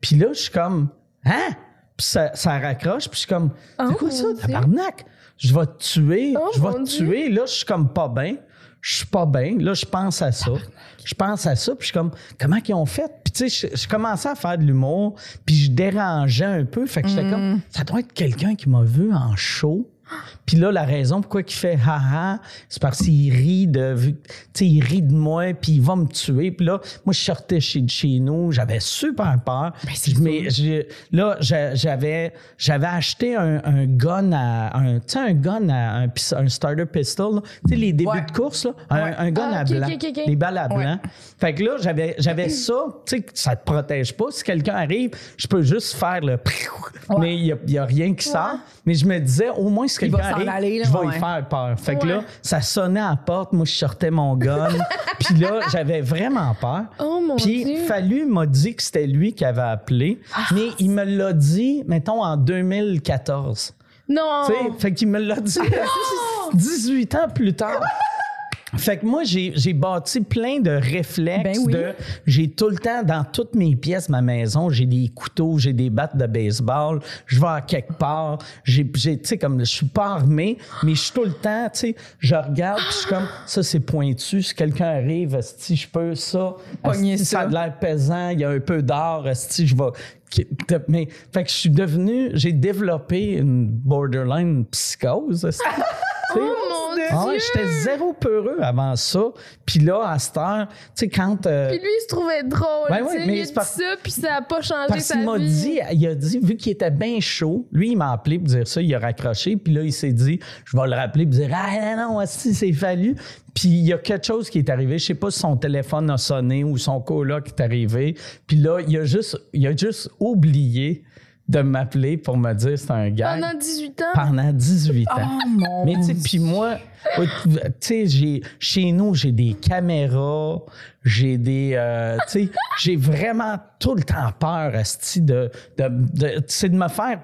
Puis là, je suis comme « Hein? » puis ça, ça raccroche, puis je suis comme, Oh, c'est quoi ça, Dieu. tabarnak? Je vais te tuer, Oh, je vais te Dieu. tuer. Là, je suis comme pas bien. Je suis pas bien. Là, je pense à ça. Je pense à ça, puis je suis comme, comment ils ont fait? Puis tu sais, je, je commençais à faire de l'humour, puis je dérangeais un peu. Fait que j'étais Mm. comme, ça doit être quelqu'un qui m'a vu en show. Puis là, la raison pourquoi il fait haha, c'est parce qu'il rit de, tu sais, il rit de moi, puis il va me tuer. Puis là, moi, je sortais chez, de chez nous, j'avais super peur. Je- mais là, j'a- j'avais, j'avais acheté un, un gun à, un, tu sais, un gun à un, starter pistol, tu sais, les débuts Ouais. de course, là, un, Ouais. un gun Ah, à blanc, les balles à Ouais. blanc. Fait que là, j'avais, j'avais ça, tu sais, ça te protège pas. Si quelqu'un arrive, je peux juste faire le mais il y a, rien qui sort. Mais je me disais, au moins, si quelqu'un s'en arrive, aller, là, je vais ouais. y faire peur. Fait que Ouais. là, ça sonnait à la porte, moi, je sortais mon gun. <laughs> Puis là, j'avais vraiment peur. Oh mon Puis Dieu. Fallu m'a dit que c'était lui qui avait appelé, mais il me l'a dit, mettons, en 2014. Non. Tu sais, fait qu'il me l'a dit <laughs> 18 ans plus tard. <laughs> Fait que moi, j'ai j'ai bâti plein de réflexes Ben oui. de. J'ai tout le temps, dans toutes mes pièces, ma maison, j'ai des couteaux, j'ai des battes de baseball, je vais à quelque part, j'ai, j'ai- tu sais, comme, je suis pas armé, mais je suis tout le temps, tu sais, je regarde, puis je suis comme, ça, c'est pointu, si quelqu'un arrive, si je peux ça, esti, ça. ça a l'air pesant, il y a un peu d'or, si je vais. Mais, fait que je suis devenu, j'ai développé une borderline psychose. Oh mon ah ouais, Dieu. j'étais zéro peureux avant ça. Puis là, à cette heure, tu sais, quand. euh, Puis lui, il se trouvait drôle. Ben ouais, mais il a dit par- ça, puis ça a pas changé parce sa qu'il m'a dit, il a dit, vu qu'il était bien chaud, lui, il m'a appelé pour dire ça, il a raccroché, puis là, il s'est dit, je vais le rappeler pour dire, ah non, non, si, c'est fallu. Puis il y a quelque chose qui est arrivé, je sais pas si son téléphone a sonné ou son coloc est arrivé, puis là, il a juste, il a juste oublié de m'appeler pour me dire c'est un gars Pendant 18 ans? pendant 18 ans. Oh mon Mais tu sais, puis moi, tu sais, j'ai chez nous, j'ai des caméras, j'ai des, euh, tu sais, <laughs> j'ai vraiment tout le temps peur, esti, de, de, de, c'est de me faire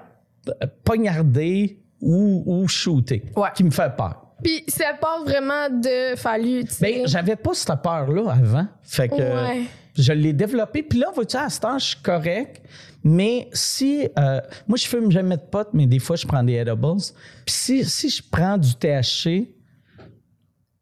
poignarder ou, ou shooter, Ouais. qui me fait peur. Puis ça part vraiment de fallu. Ben, j'avais pas cette peur-là avant. Fait que Ouais. je l'ai développé. Puis là, vois-tu, à ce temps, je suis correct. Mais si. euh, moi, je fume jamais de potes, mais des fois, je prends des edibles. Puis si, si je prends du THC,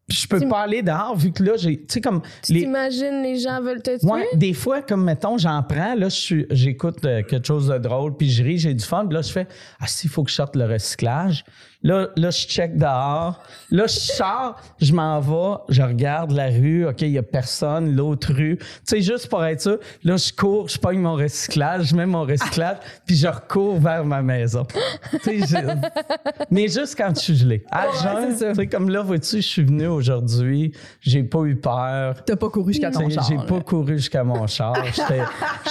je peux Tu- pas aller dehors, vu que là, j'ai. Tu sais, comme. Tu les- t'imagines les gens veulent te tuer? Ouais, des fois, comme mettons, j'en prends, là, j'écoute euh, quelque chose de drôle, puis je ris, j'ai du fun, puis là, je fais Ah, s'il faut que je sorte le recyclage. Là, là, je check dehors. Là, je sors, je m'en vais, je regarde la rue, OK, il y a personne, l'autre rue. Tu sais, juste pour être sûr, là, je cours, je pogne mon recyclage, je mets mon recyclage, <laughs> puis je recours vers ma maison. Tu sais, je- <laughs> Mais juste quand je suis gelé. À jeun, tu sais, comme là, vois-tu, je suis venu aujourd'hui, j'ai pas eu peur. T'as pas couru jusqu'à ton char. J'ai pas couru jusqu'à mon char. J'étais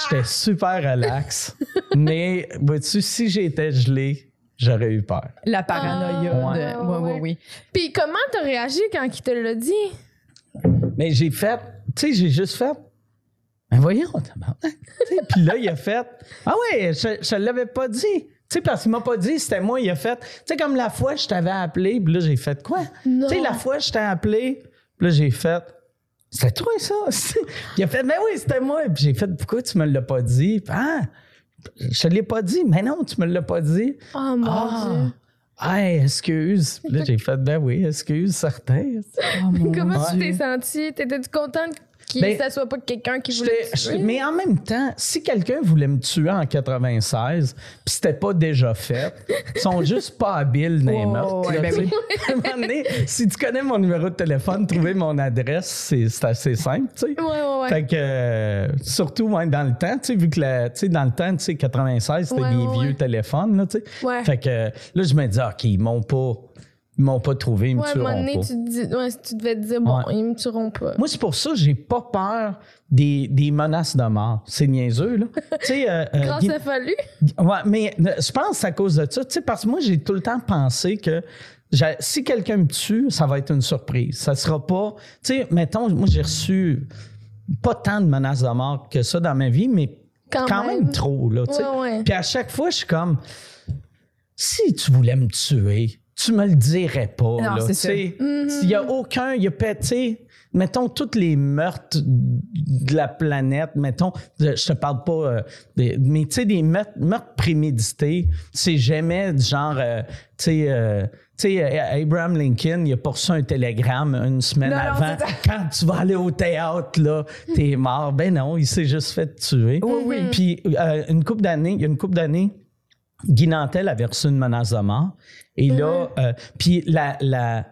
j'étais super relax. <laughs> Mais, vois-tu, si j'étais gelé, j'aurais eu peur. La paranoïa. Ah, de... ouais, ouais. oui. Puis comment t'as réagi quand il te l'a dit? Mais j'ai fait, tu sais, j'ai juste fait. Ben voyons, <laughs> Puis là, il a fait. Ah ouais, je, je l'avais pas dit. Tu sais, parce qu'il m'a pas dit, c'était moi, il a fait. Tu sais, comme la fois, je t'avais appelé, puis là, j'ai fait quoi? Non. Tu sais, la fois, je t'ai appelé, puis là, j'ai fait. C'était toi, ça? <laughs> il a fait, ben oui, c'était moi. Puis j'ai fait, pourquoi tu me l'as pas dit? Puis, Ah, je te l'ai pas dit. Mais non, tu me l'as pas dit. Oh mon Ah, Dieu. hey, excuse. Là, j'ai fait, ben oui, excuse, certain. Oh, <laughs> Comment tu t'es senti? T'étais-tu contente qu'il Ben, ça soit pas quelqu'un qui voulait j'étais- tuer? mais en même temps, si quelqu'un voulait me tuer en 96, puis c'était pas déjà fait, ils sont juste pas habiles dans les meurtres. là, ben <laughs> donné, si tu connais mon numéro de téléphone, trouver mon adresse, c'est assez simple, tu sais. Ouais, ouais, ouais. Fait que, euh, surtout ouais, dans le temps, tu sais, vu que la- dans le temps, tu sais, 96, c'était des vieux téléphones, là, tu sais. Ouais. Fait que là, je me dis, OK, ils m'ont pas, ils m'ont pas trouvé, ils me Ouais, à un moment tueront donné, pas. tu, te dis, ouais, tu devais te dire, bon, Ouais. ils me tueront pas. Moi, c'est pour ça que j'ai pas peur des, des menaces de mort. C'est niaiseux, là. <laughs> tu sais, euh, euh, Grâce à Fallu? Ouais, mais euh, je pense que c'est à cause de ça. Tu sais, parce que moi, j'ai tout le temps pensé que si quelqu'un me tue, ça va être une surprise. Ça sera pas. Tu sais, mettons, moi, j'ai reçu pas tant de menaces de mort que ça dans ma vie, mais Quand quand, même. même. trop, là. Puis à chaque fois, je suis comme si tu voulais me tuer, tu me le dirais pas. Non, là, c'est tu ça. sais. Mhm. S'il y a aucun, il y a pas, tu sais, mettons, tous les meurtres de la planète, mettons, je te parle pas, euh, des- mais tu sais, des meurtres, meurtres prémédités, c'est jamais du genre, euh, tu sais, euh, tu sais, euh, Abraham Lincoln, il a poursu un télégramme une semaine Non, avant. <laughs> Quand tu vas aller au théâtre, là, t'es mort. Ben non, il s'est juste fait tuer. Oui, oui. Puis euh, une couple d'années, il y a une couple d'années, Guy Nantel avait reçu une menace de mort. Et là, euh, puis la, la,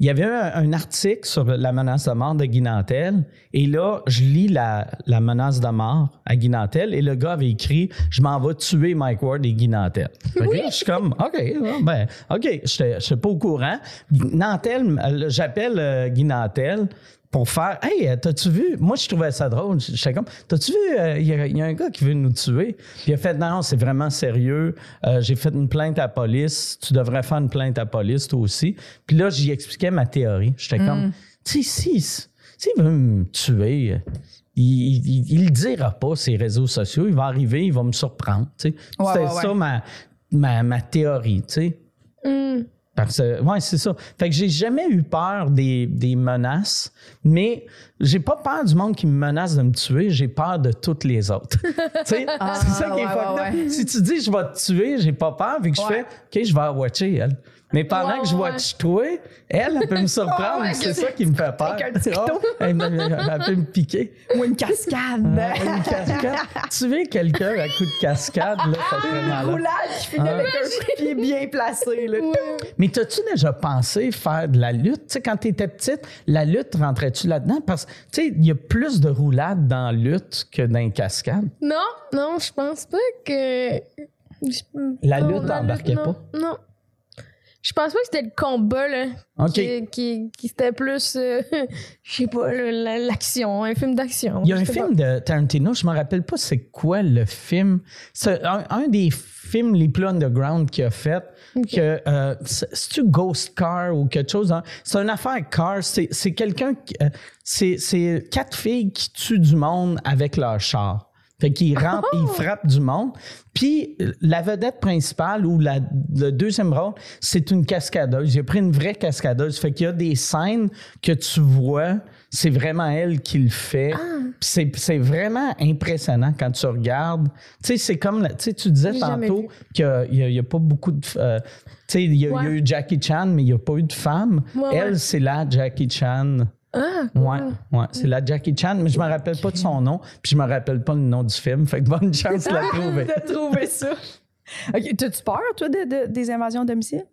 il y avait un, un article sur la menace de mort de Guy Nantel. Et là, je lis la, la menace de mort à Guy Nantel. Et le gars avait écrit Je m'en vais tuer Mike Ward et Guy Nantel. Là, je suis comme OK, ben, OK, je suis pas au courant. Nantel, euh, j'appelle euh, Guy Nantel pour faire Hey, euh, t'as-tu vu? Moi, je trouvais ça drôle. J'étais comme T'as-tu vu? euh, Il y, a- il y a un gars qui veut nous tuer? Puis il a fait Non, c'est vraiment sérieux. Euh, J'ai fait une plainte à la police. Tu devrais faire une plainte à la police, toi aussi. Puis là, j'y expliquais ma théorie. J'étais comme Tu sais, si, s'il veut me tuer, il, il, il le dira pas, ses réseaux sociaux. Il va arriver, il va me surprendre. Ouais, C'était ouais, ouais. ça ma, ma, ma théorie. tu sais. Hum. Parce que, ouais, c'est ça. Fait que j'ai jamais eu peur des, des menaces, mais j'ai pas peur du monde qui me menace de me tuer, j'ai peur de toutes les autres. <laughs> tu sais, c'est ça qui est ouais, fucked ouais, up. ouais. Si tu dis je vais te tuer, j'ai pas peur, vu que je fais, OK, je vais watcher, elle. Mais pendant Ouais, que je watch toi, elle, elle peut me surprendre. <laughs> Ouais, c'est ça qui me fait peur. Oh, elle, elle peut me piquer. Ou une cascade. Une cascade. Tuer quelqu'un à coup de cascade, là, ça fait Une mal. roulade qui finit Ah. avec un pied bien placé. Là. Mais t'as-tu déjà pensé faire de la lutte? Tu sais, quand t'étais petite, la lutte, rentrais-tu là-dedans? Parce que, tu sais, il y a plus de roulades dans la lutte que dans les cascades. Non, non, je pense pas que. La lutte embarquait non, pas? Non. Je pense pas que c'était le combat, là. OK. Qui, qui, qui c'était plus. euh, <laughs> je sais pas, l'action, un film d'action. Il y a un film de Tarantino, je me rappelle pas c'est quoi le film. C'est un, un des films les plus underground qu'il a fait. Que, euh, c'est- C'est-tu Ghost Car ou quelque chose? hein? C'est une affaire car. C'est quelqu'un. euh, c'est quatre filles qui tuent du monde avec leur char. Fait qu'ils <laughs> rentrent, ils frappent du monde. Puis la vedette principale ou la, le deuxième rôle, c'est une cascadeuse. J'ai pris une vraie cascadeuse. Fait qu'il y a des scènes que tu vois, c'est vraiment elle qui le fait. Puis c'est, vraiment impressionnant quand tu regardes. Tu sais, c'est comme, la- tu sais, tu disais tantôt qu'il n'y a, il y a pas beaucoup de... euh, tu sais, il y, a- il y a eu Jackie Chan, mais il n'y a pas eu de femme. Ouais, elle, ouais. c'est la Jackie Chan. Ah, Ouais, ouais, c'est la Jackie Chan, mais je me rappelle pas de son nom, puis je me rappelle pas le nom du film. Fait que bonne chance de la <laughs> trouver. de trouver ça. OK. T'as-tu peur, toi, de, de- des invasions à domicile?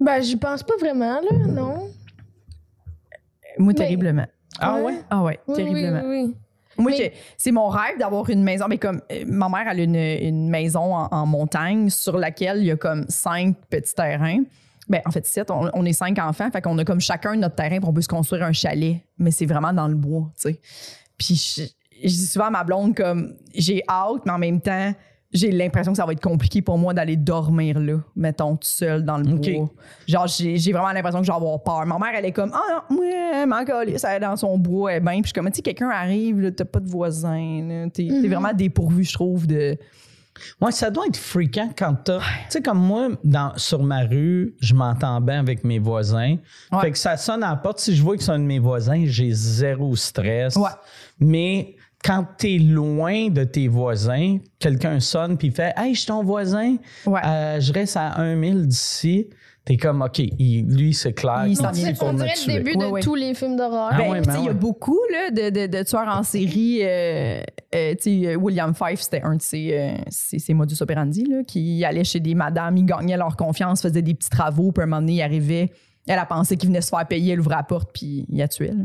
Ben, j'y pense pas vraiment, là, non. Moi, Mais- terriblement. Ah Ouais? Ah ouais, Oui, terriblement. Oui, oui, oui. Moi, c'est mon rêve d'avoir une maison. Mais comme euh, ma mère, elle a une, une maison en, en montagne sur laquelle il y a comme cinq petits terrains. Ben, en fait, sept. On, on est cinq enfants. Fait qu'on a comme chacun notre terrain pour on peut se construire un chalet. Mais c'est vraiment dans le bois, tu sais. Puis je, je dis souvent à ma blonde comme j'ai hâte, mais en même temps, j'ai l'impression que ça va être compliqué pour moi d'aller dormir là, mettons, tout seul dans le OK. bois. Genre, j'ai j'ai vraiment l'impression que je vais avoir peur. Ma mère, elle est comme, ah non, ouais, calisse, elle est dans son bois, elle est bien. Puis je suis comme, tu sais, quelqu'un arrive, là, t'as pas de voisin, là. t'es t'es vraiment dépourvu, je trouve, de. Ouais, ça doit être fréquent quand t'as. Tu sais, comme moi, dans, sur ma rue, je m'entends bien avec mes voisins. Ouais. Fait que ça sonne à la porte. Si je vois que c'est un de mes voisins, j'ai zéro stress. Ouais. Mais quand t'es loin de tes voisins, quelqu'un sonne puis fait Hey, je suis ton voisin. Ouais. Euh, je reste à 1 000 d'ici. T'es comme, OK, il- lui, c'est clair. Il s'en vient pour on me dirait tuer. le début Ouais, de ouais. tous les films d'horreur. Ah Ben, ouais, tu ben il y a beaucoup là, de, de- de tueurs en série. euh, euh, tu sais, William Fife, c'était un de ses, euh, ses- ses modus operandi, là, qui allait chez des madames, ils gagnaient leur confiance, faisaient des petits travaux, puis à un moment donné, il arrivait. Elle a pensé qu'il venait se faire payer, elle ouvrait la porte, puis il a tué. là.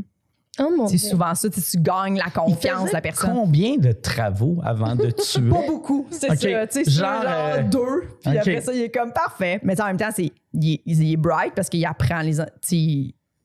Oh C'est souvent ça, tu gagnes la confiance de la personne. Combien de travaux avant de <laughs> tuer? Pas beaucoup, c'est ça. Genre, genre, euh, deux. Puis après ça, il est comme parfait. Mais en même temps, c'est, il, est, il est bright parce qu'il apprend les.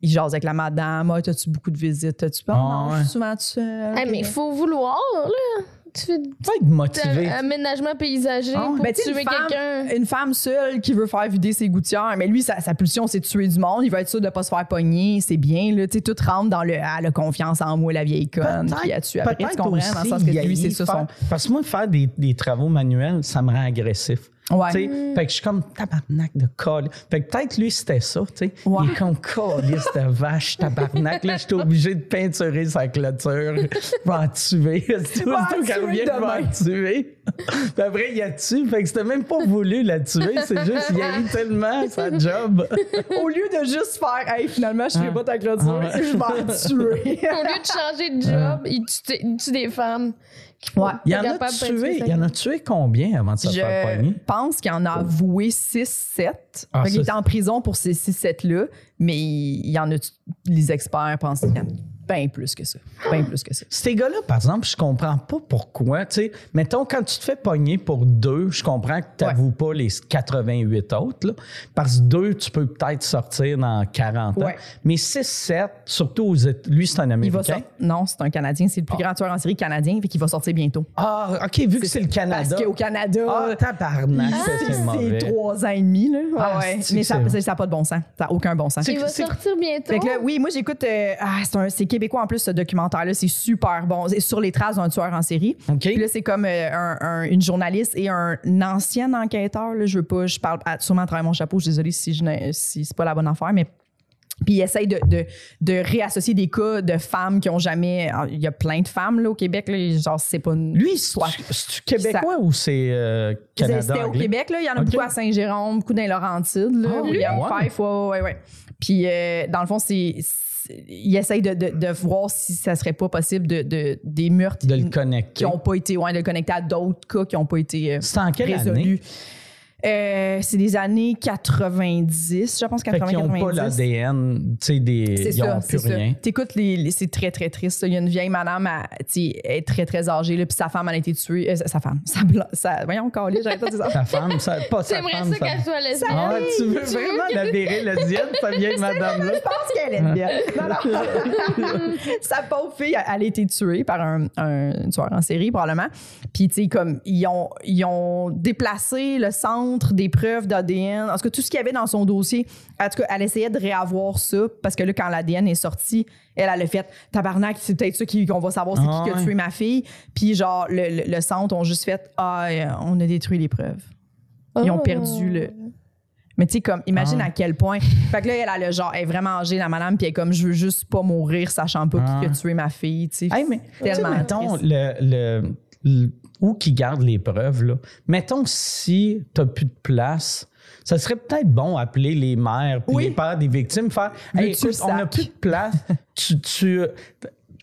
Il jase avec la madame. Ah, t'as-tu beaucoup de visites? T'as-tu pas? Ah, non, je ouais. suis souvent tout seul? Mais il faut vouloir, là. Tu fais Faut être motivé. un aménagement paysager Ah, pour ben, tuer une femme- quelqu'un. Une femme seule qui veut faire vider ses gouttières, mais lui, sa, sa pulsion, c'est de tuer du monde. Il veut être sûr de pas se faire pogner. C'est bien, là. Tu sais, tout rentre dans le. Ah, la confiance en moi, la vieille conne. Puis a tué après. Tu comprends? Dans le sens que lui, c'est ça son. faire- Parce que moi, faire des, des travaux manuels, ça me rend agressif. Ouais. Fait que je suis comme tabarnak de colle. Fait que peut-être lui, c'était ça. tu sais. Ouais. Il est comme calice de vache, tabarnak. Là, j'étais obligé de peinturer sa clôture. Je vais en tuer. <laughs> Tout en tout qu'elle tuer revient, je vais demain. en tuer. Puis après, il a tué. Fait que c'était même pas voulu la tuer. C'est juste, il a eu tellement sa job. <laughs> Au lieu de juste faire, hey, finalement, je ferai Ah. pas ta clôture, Ah je vais en tuer. Au lieu de changer de job, il tue, il tue des femmes. Ouais. Il y en a tué. Il y en a tué combien avant de se faire Je pogner? pense qu'il en a avoué 6-7. Ah, il était en prison pour ces 6-7-là, mais il y en a, les experts pensent qu'il y en a bien plus que ça. Bien plus que ça. Ces gars-là, par exemple, je comprends pas pourquoi. Tu sais, mettons, quand tu te fais pogner pour deux, je comprends que tu n'avoues pas les 88 autres. là, parce que deux, tu peux peut-être sortir dans 40 ans. Ouais. Mais 6-7, surtout aux lui, c'est un Il va Américain. sortir. Non, c'est un Canadien. C'est le plus grand tueur en série canadien, fait qu'il va sortir bientôt. Ah, OK, vu que c'est le Canada. Parce qu'au Canada, Ah, tabarnak, ça, c'est trois ans et demi. Là. Ah, ouais. Mais ça n'a pas de bon sens. Ça n'a aucun bon sens. Il va sortir bientôt? Fait que là, oui, moi j'écoute. euh, ah, c'est, un- c'est québécois en plus ce documentaire-là, c'est super bon. C'est sur les traces d'un tueur en série. OK. Puis là, c'est comme euh, un- un- une journaliste et un ancien enquêteur. Là, je veux pas, je parle à- sûrement à travers mon chapeau. Je suis désolée si, je si c'est pas la bonne affaire, mais. Puis il essaye de, de, de réassocier des cas de femmes qui ont jamais. ah, Il y a plein de femmes là, au Québec. Là, genre, c'est pas une. Lui, Soit- c'est québécois ou c'est euh, Canada C'était au? Québec, là. Il y en a Ok. beaucoup à Saint-Jérôme, beaucoup dans les Laurentides, là. Ah, William ouais? Fife, ouais, ouais, ouais. Puis, euh, dans le fond, c'est. Il essaye de, de, de voir si ça serait pas possible de, de- des meurtres De le qui n'ont pas été, ouais, de le connecter à d'autres cas qui n'ont pas été euh, C'est en quelle année? Euh, c'est des années 90, je pense Fait qu'ils 80 n'ont pas 90. l'ADN, tu sais, des. Ils n'ont plus ça. rien. T'écoutes les, les- c'est très très triste. Il y a une vieille madame, elle, tu sais, elle est très très âgée là, puis sa femme elle a été tuée. euh, sa femme, sa, sa voyons encore j'arrête pas de dire ça. Sa femme, ça, pas sa J'aimerais femme. ça qu'elle soit lesbienne. Ah, tu veux vraiment la virer lesbienne, cette <laughs> vieille madame-là? Je pense qu'elle est bien. Non, non. <laughs> Sa pauvre fille, elle a été tuée par un, un tueur en série, probablement. Puis, tu sais, comme, ils ont, ils ont déplacé le des preuves d'ADN. En tout cas, tout ce qu'il y avait dans son dossier. En tout cas, elle essayait de réavoir ça parce que là, quand l'ADN est sorti, elle, elle a fait tabarnak, c'est peut-être ça qui- qu'on va savoir c'est Ah qui qui a ouais. tué ma fille. Puis, genre, le, le- le centre ont juste fait Ah, euh, on a détruit les preuves. Ils ont perdu le. Mais tu sais, comme, imagine Ah. à quel point. Fait que là, elle a le genre, elle est vraiment âgée, la madame, puis elle est comme, je veux juste pas mourir, sachant pas Ah. qui a tué ma fille, tu sais. Hey, mais Tellement mettons, le- le- où qui garde les preuves, là. Mettons si tu n'as plus de place, ça serait peut-être bon appeler les mères puis Oui. les pères des victimes, faire Hey, écoute, on n'a plus de place. <laughs> tu, tu,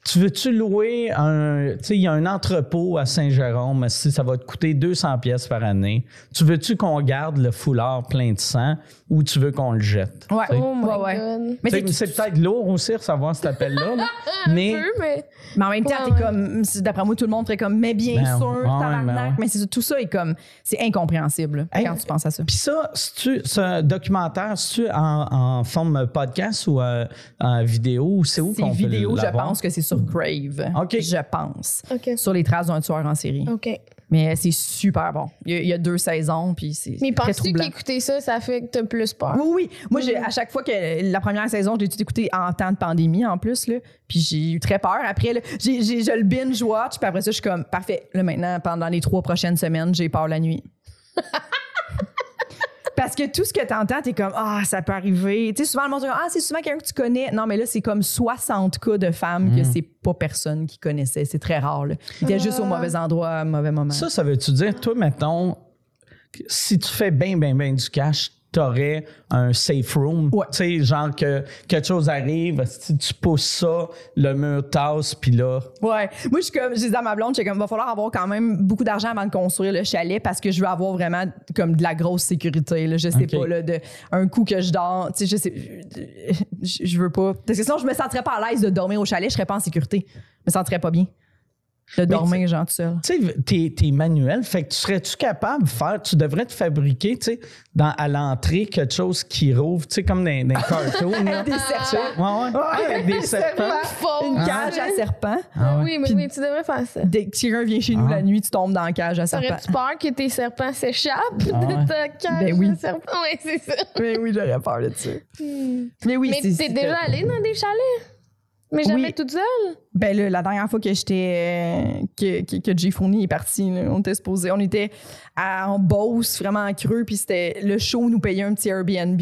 tu veux-tu louer un. Tu sais, il y a un entrepôt à Saint-Jérôme, si ça va te coûter 200 pièces par année. Tu veux-tu qu'on garde le foulard plein de sang? Ou tu veux qu'on le jette? Ouais. Tu. Oh my Ouais, ouais. god. Mais, Tu C'est peut-être lourd aussi recevoir cet appel-là, là, <laughs> mais. Un peu, mais. mais en même temps, Ouais, t'es ouais. comme, d'après moi, tout le monde ferait comme, mais bien Ben, sûr, ouais, tabarnak. ben ouais. Mais c'est tout ça est comme, c'est incompréhensible Hey, quand tu penses à ça. Puis ça, c'est-tu- ce documentaire, c'est-tu en, en forme podcast ou euh, en vidéo ou c'est où C'est qu'on peut vidéo, je pense que c'est sur Crave. OK. Je pense. OK. Sur les traces d'un tueur en série. OK. Mais c'est super bon. Il y, a, il y a deux saisons, puis c'est Mais penses-tu qu'écouter ça, ça fait que t'as plus peur? Oui, oui. Moi, j'ai, à chaque fois que la première saison, l'ai tout écouté en temps de pandémie en plus, là, puis j'ai eu très peur. Après, là, j'ai, j'ai- je le binge-watch, puis après ça, je suis comme, parfait. Là, maintenant, pendant les trois prochaines semaines, j'ai peur la nuit. <laughs> Parce que tout ce que tu entends, t'es comme, ah, ça peut arriver. Tu sais, souvent, le monde dit, ah, c'est souvent quelqu'un que tu connais. Non, mais là, c'est comme 60 cas de femmes Mm. que c'est pas personne qui connaissait. C'est très rare, là. Ils étaient juste au mauvais endroit, au mauvais moment. Ça, ça veut-tu dire, toi, mettons, que si tu fais bien, bien, bien du cash, t'aurais un safe room. Ouais. Tu sais, genre que quelque chose arrive, si tu pousses ça, le mur tasse, puis là. Ouais. Moi, je suis comme, je disais à ma blonde, j'ai comme, va falloir avoir quand même beaucoup d'argent avant de construire le chalet parce que je veux avoir vraiment comme de la grosse sécurité. Là. Je sais pas, là, de, un coup que je dors, tu sais, je sais, je, je veux pas. Parce que sinon, je me sentirais pas à l'aise de dormir au chalet, je serais pas en sécurité. Je me sentirais pas bien de dormir, genre, tout seul. Tu sais, t'es, t'es manuel, fait que tu serais-tu capable de faire, tu devrais te fabriquer, tu sais, dans, à l'entrée, quelque chose qui rouvre, tu sais, comme dans, dans les cartoons. <laughs> là. Des serpents. Ouais, ouais. Ouais, Avec des serpents. Une Ah. cage à serpents. Ah ouais. Oui, mais, Puis- oui, tu devrais faire ça. Dès que quelqu'un vient chez nous Ah. la nuit, tu tombes dans la cage à serpents. T'aurais-tu peur que tes serpents s'échappent Ah ouais. de ta cage Ben oui. de serpents? Oui, c'est ça. Mais oui, j'aurais peur de ça. Hmm. Mais oui, mais t'es déjà allé dans des chalets? Mais jamais Oui. toute seule? Ben là, la dernière fois que j'étais euh, que, que, que Jay Fournier est parti, là, on était supposé, on était à, en Beauce, vraiment en creux, puis c'était le show nous payait un petit Airbnb.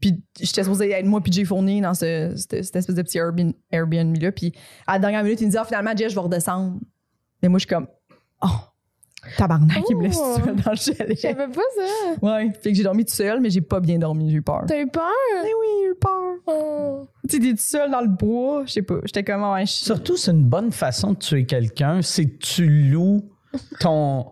Puis j'étais supposée être moi puis Jay Fournier dans ce, cette, cette espèce de petit Airbnb, Airbnb là. Puis à la dernière minute, il me dit ah, finalement Jay, je vais redescendre. Mais moi je suis comme oh tabarnak, il me laisse Oh. seul dans le chalet. J'avais pas ça. Ouais, fait que j'ai dormi tout seul, mais j'ai pas bien dormi, j'ai eu peur. T'as eu peur? Mais oui, j'ai eu peur. Oh. Tu sais, t'es tout seul dans le bois, je sais pas. J'étais comme ouais, je- Surtout, c'est une bonne façon de tuer quelqu'un, c'est que tu loues ton,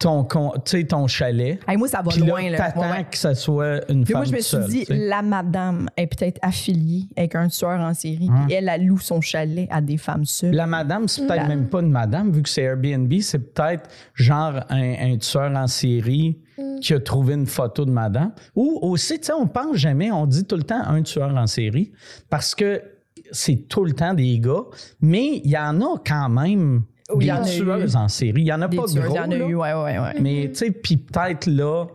ton, ton chalet. Hey, moi ça va Puis là, loin là. t'attends Ouais, ouais. que ça soit une Puis femme moi, je me suis seule, dit, la madame est peut-être affiliée avec un tueur en série. Hein? Puis elle, elle loue son chalet à des femmes seules. La madame, c'est peut-être La- même pas une madame, vu que c'est Airbnb, c'est peut-être genre un, un tueur en série qui a trouvé une photo de madame. Ou aussi, tu sais, on pense jamais, on dit tout le temps un tueur en série, parce que c'est tout le temps des gars, mais il y en a quand même Oui, il y des en a tueuses en série. Il y en a Des pas tueuses, gros, il y en a là. eu, ouais, ouais, ouais. mais tu sais, puis peut-être là,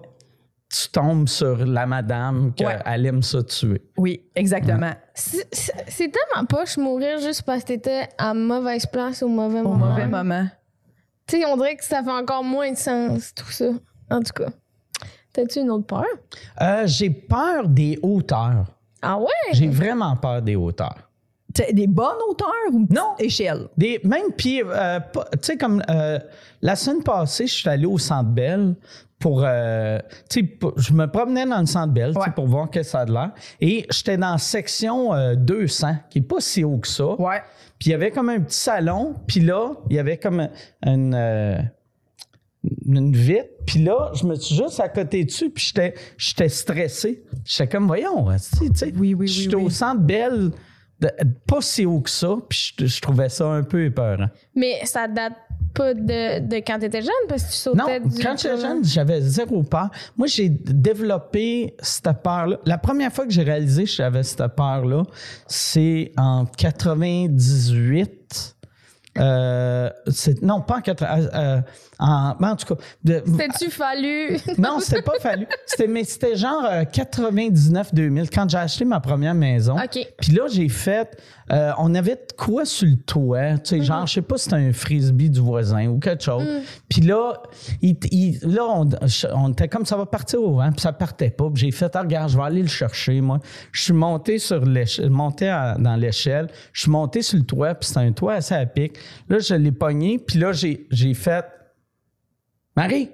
tu tombes sur la madame qu'elle Ouais. aime ça tuer. Oui, exactement. C'est tellement poche mourir juste parce que t'étais à mauvaise place au mauvais Au moment. mauvais moment. Tu sais, on dirait que ça fait encore moins de sens, tout ça. En tout cas. T'as-tu une autre peur? Euh, J'ai peur des hauteurs. Ah ouais? J'ai vraiment peur des hauteurs. Des bonnes hauteurs ou Non. échelle? Des, même, puis, euh, tu sais, comme euh, la semaine passée, je suis allé au Centre Bell pour. euh, tu sais, je me promenais dans le Centre Bell tu sais, Ouais. pour voir que ça a de l'air. Et j'étais dans la section euh, 200, qui n'est pas si haut que ça. Ouais. Puis il y avait comme un petit salon, puis là, il y avait comme une, une vitre. Puis là, je me suis juste à côté dessus, puis j'étais, stressé. J'étais comme, voyons, tu sais, Oui, oui, oui, j'étais au centre Bell, de- pas si haut que ça, puis je, je trouvais ça un peu épeurant. Mais ça date pas de, de quand t'étais jeune parce que tu sautais Non, du quand j'étais jeune, j'avais zéro peur. Moi, j'ai développé cette peur-là. La première fois que j'ai réalisé que j'avais cette peur-là, c'est en 98. Euh, c'est- non, pas en 80. euh, euh, en, mais en tout cas, T'as-tu fallu? <laughs> non, c'était pas fallu. C'était, mais c'était genre 99-2000 quand j'ai acheté ma première maison. OK. Puis là, j'ai fait. Euh, on avait de quoi sur le toit? Tu sais, genre, je sais pas si c'était un frisbee du voisin ou quelque chose. Puis là, il, il- là on, on était comme ça va partir au vent, puis ça partait pas. Puis j'ai fait, ah, regarde, je vais aller le chercher, moi. Je suis monté sur l'échelle, monté à- dans l'échelle, je suis monté sur le toit, puis c'était un toit assez à pic. Là, je l'ai pogné, puis là, j'ai fait. Marie,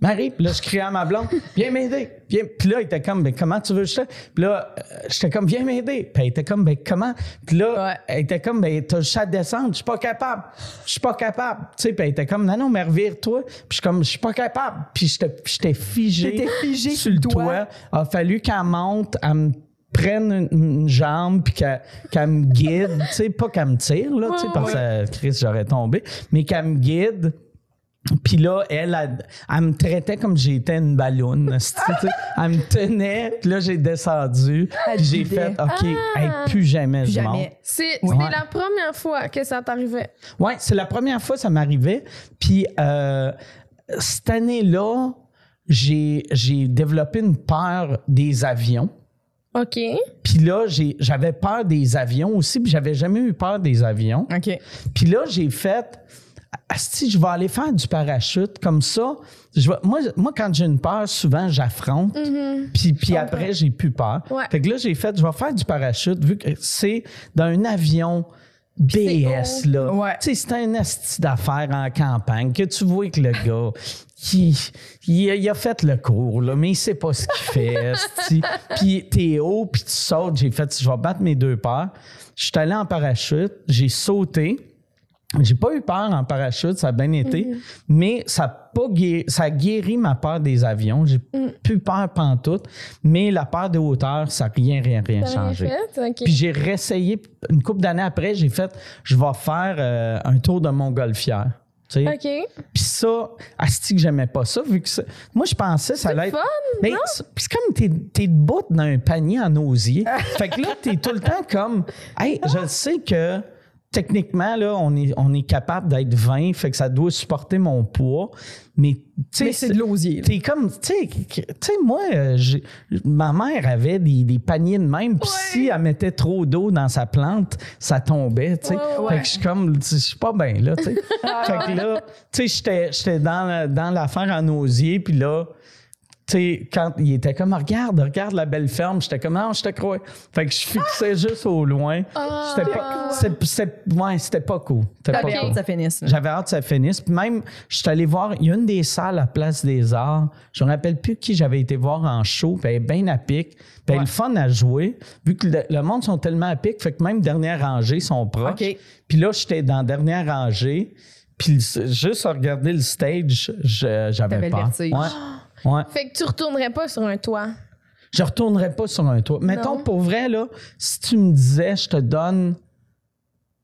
Marie, puis là, je criais à ma blonde, viens m'aider. Viens. Puis là, il était comme, ben, comment tu veux que je te. Puis là, euh, j'étais comme, viens m'aider. Puis elle était comme, ben, comment? Puis là, Ouais. elle était comme, ben, t'as juste à descendre, je suis pas capable. Je suis pas capable. Tu sais, puis elle était comme, non, non, mais revire-toi. Puis je suis comme, je suis pas capable. Puis j'étais j'étais figé. T'étais figé sur le toit. A fallu qu'elle monte, elle me prenne une, une jambe puis qu'elle qu'elle me guide, tu sais, pas qu'elle me tire, là, tu sais, parce que Chris, j'aurais tombé, mais qu'elle me guide. Puis là, elle, elle, elle me traitait comme j'étais une ballonne. <laughs> Elle me tenait, puis là, j'ai descendu. Puis J'ai fait, OK, hey, plus jamais Plus je monte. C'est Ouais. la première fois que ça t'arrivait. Oui, c'est la première fois que ça m'arrivait. Puis euh, cette année-là, j'ai développé une peur des avions. OK. Puis là, j'avais peur des avions aussi, puis j'avais jamais eu peur des avions. OK. Puis là, j'ai fait, si je vais aller faire du parachute comme ça. Je vais- moi, moi, quand j'ai une peur, souvent, j'affronte. Puis, puis après, j'ai plus peur. Ouais. Fait que là, j'ai fait, je vais faire du parachute, vu que c'est dans un avion BS, là. Ouais. Tu sais, c'est un esti d'affaires en campagne que tu vois que le gars, qui, il, a, il a fait le cours, là, mais il sait pas ce qu'il fait. <laughs> Puis t'es haut, puis tu sautes. J'ai fait, je vais battre mes deux peurs. Je suis allé en parachute, j'ai sauté. J'ai pas eu peur en parachute, ça a bien été, mais ça a, pas guéri, ça a guéri ma peur des avions. J'ai plus peur pantoute, mais la peur des hauteurs, ça n'a rien, rien, rien changé. fait? Puis j'ai réessayé, une couple d'années après, j'ai fait, je vais faire euh, un tour de Montgolfière. Tu sais. OK. Puis ça, asti que j'aimais pas ça, vu que ça- moi je pensais que ça allait être. fun, c'est c'est comme t'es, t'es debout dans un panier en osier. <laughs> fait que là, t'es tout le temps comme, hey, je sais que techniquement, là, on est, on est capable d'être 20, fait que ça doit supporter mon poids. Mais, tu sais, Mais c'est de l'osier. T'es comme, tu sais, moi, j'ai- ma mère avait des, des paniers de même, puis si elle mettait trop d'eau dans sa plante, ça tombait, tu sais. Ouais, Fait que je suis comme, je suis pas bien, là, tu sais. <laughs> fait que là, tu sais, j'étais- j'étais dans, la- dans l'affaire en osier, puis là, tu sais, quand il était comme, regarde, regarde la belle ferme, j'étais comme, non, je te crois. Fait que je fixais juste au loin. Ah. C'était pas, c'est- c'est- ouais, c'était pas cool. Cool. hâte que ça finisse. J'avais hâte que ça finisse. Puis même, je suis allé voir, il y a une des salles à Place des Arts. Je me rappelle plus qui j'avais été voir en show. Puis elle est bien à pic. Puis elle est le fun à jouer. Vu que le, le monde sont tellement à pic, fait que même dernière rangée sont proches. Puis là, j'étais dans dernière rangée. Puis le- juste à regarder le stage, je- j'avais le peur. vertige. Ouais. Ouais. Fait que tu retournerais pas sur un toit. Je retournerai pas sur un toit. Mettons, Non. pour vrai, là, si tu me disais, je te donne.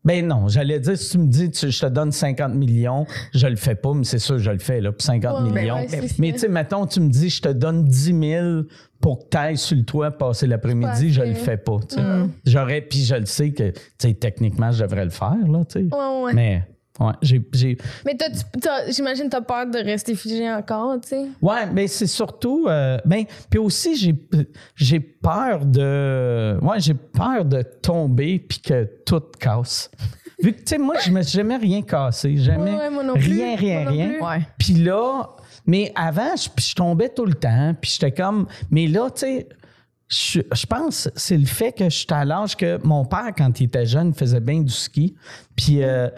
Ben non, j'allais dire, si tu me dis, tu- je te donne 50 millions, je le fais pas, mais c'est sûr, je le fais, là, pour 50 Ouais, millions. ouais, mais tu sais, mettons, tu me dis, je te donne 10 000 pour que tu ailles sur le toit passer l'après-midi, je le fais pas. Mm. J'aurais, puis je le sais que, tu sais, techniquement, je devrais le faire, là, tu sais. Ouais. Mais, ouais, j'ai. j'ai- Mais t'as- tu- t'as- j'imagine t'as peur de rester figé encore, tu sais. Ouais, mais c'est surtout. euh, ben, puis aussi, j'ai, j'ai peur de. Ouais, j'ai peur de tomber puis que tout casse. Vu que, tu sais, moi, je me suis jamais rien cassé. Jamais. Ouais, ouais, moi non plus. Rien, rien, Moi non rien. plus. Puis là, mais avant, je, je tombais tout le temps. Puis j'étais comme. Mais là, tu sais. Je, je pense que c'est le fait que j'étais à l'âge que mon père, quand il était jeune, faisait bien du ski. Puis, euh,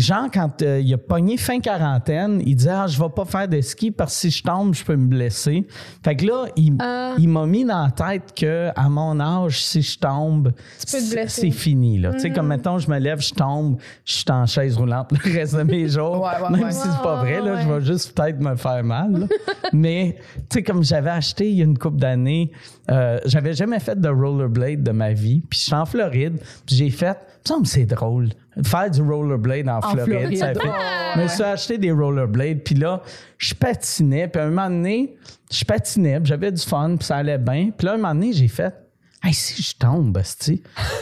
genre, quand euh, il a pogné fin quarantaine, il disait Ah, je vais pas faire de ski parce que si je tombe, je peux me blesser. Fait que là, il, Ah. il m'a mis dans la tête que à mon âge, si je tombe, c'est- fini. là. Tu sais, comme mettons, je me lève, je tombe, je suis en chaise roulante le reste de mes <laughs> jours. Ouais, ouais, Même ouais. si c'est pas vrai, là, je vais juste peut-être me faire mal. <laughs> Mais, tu sais, comme j'avais acheté il y a une couple d'années, euh, j'avais jamais fait de rollerblade de ma vie. Puis je suis en Floride, puis j'ai fait, il me c'est drôle. Faire du rollerblade en, Floride, Floride. ça fait. Ouais, Je me suis acheté des rollerblades, puis là, je patinais, puis à un moment donné, je patinais, puis j'avais du fun, puis ça allait bien. Puis là, un moment donné, j'ai fait, hey, si je tombe,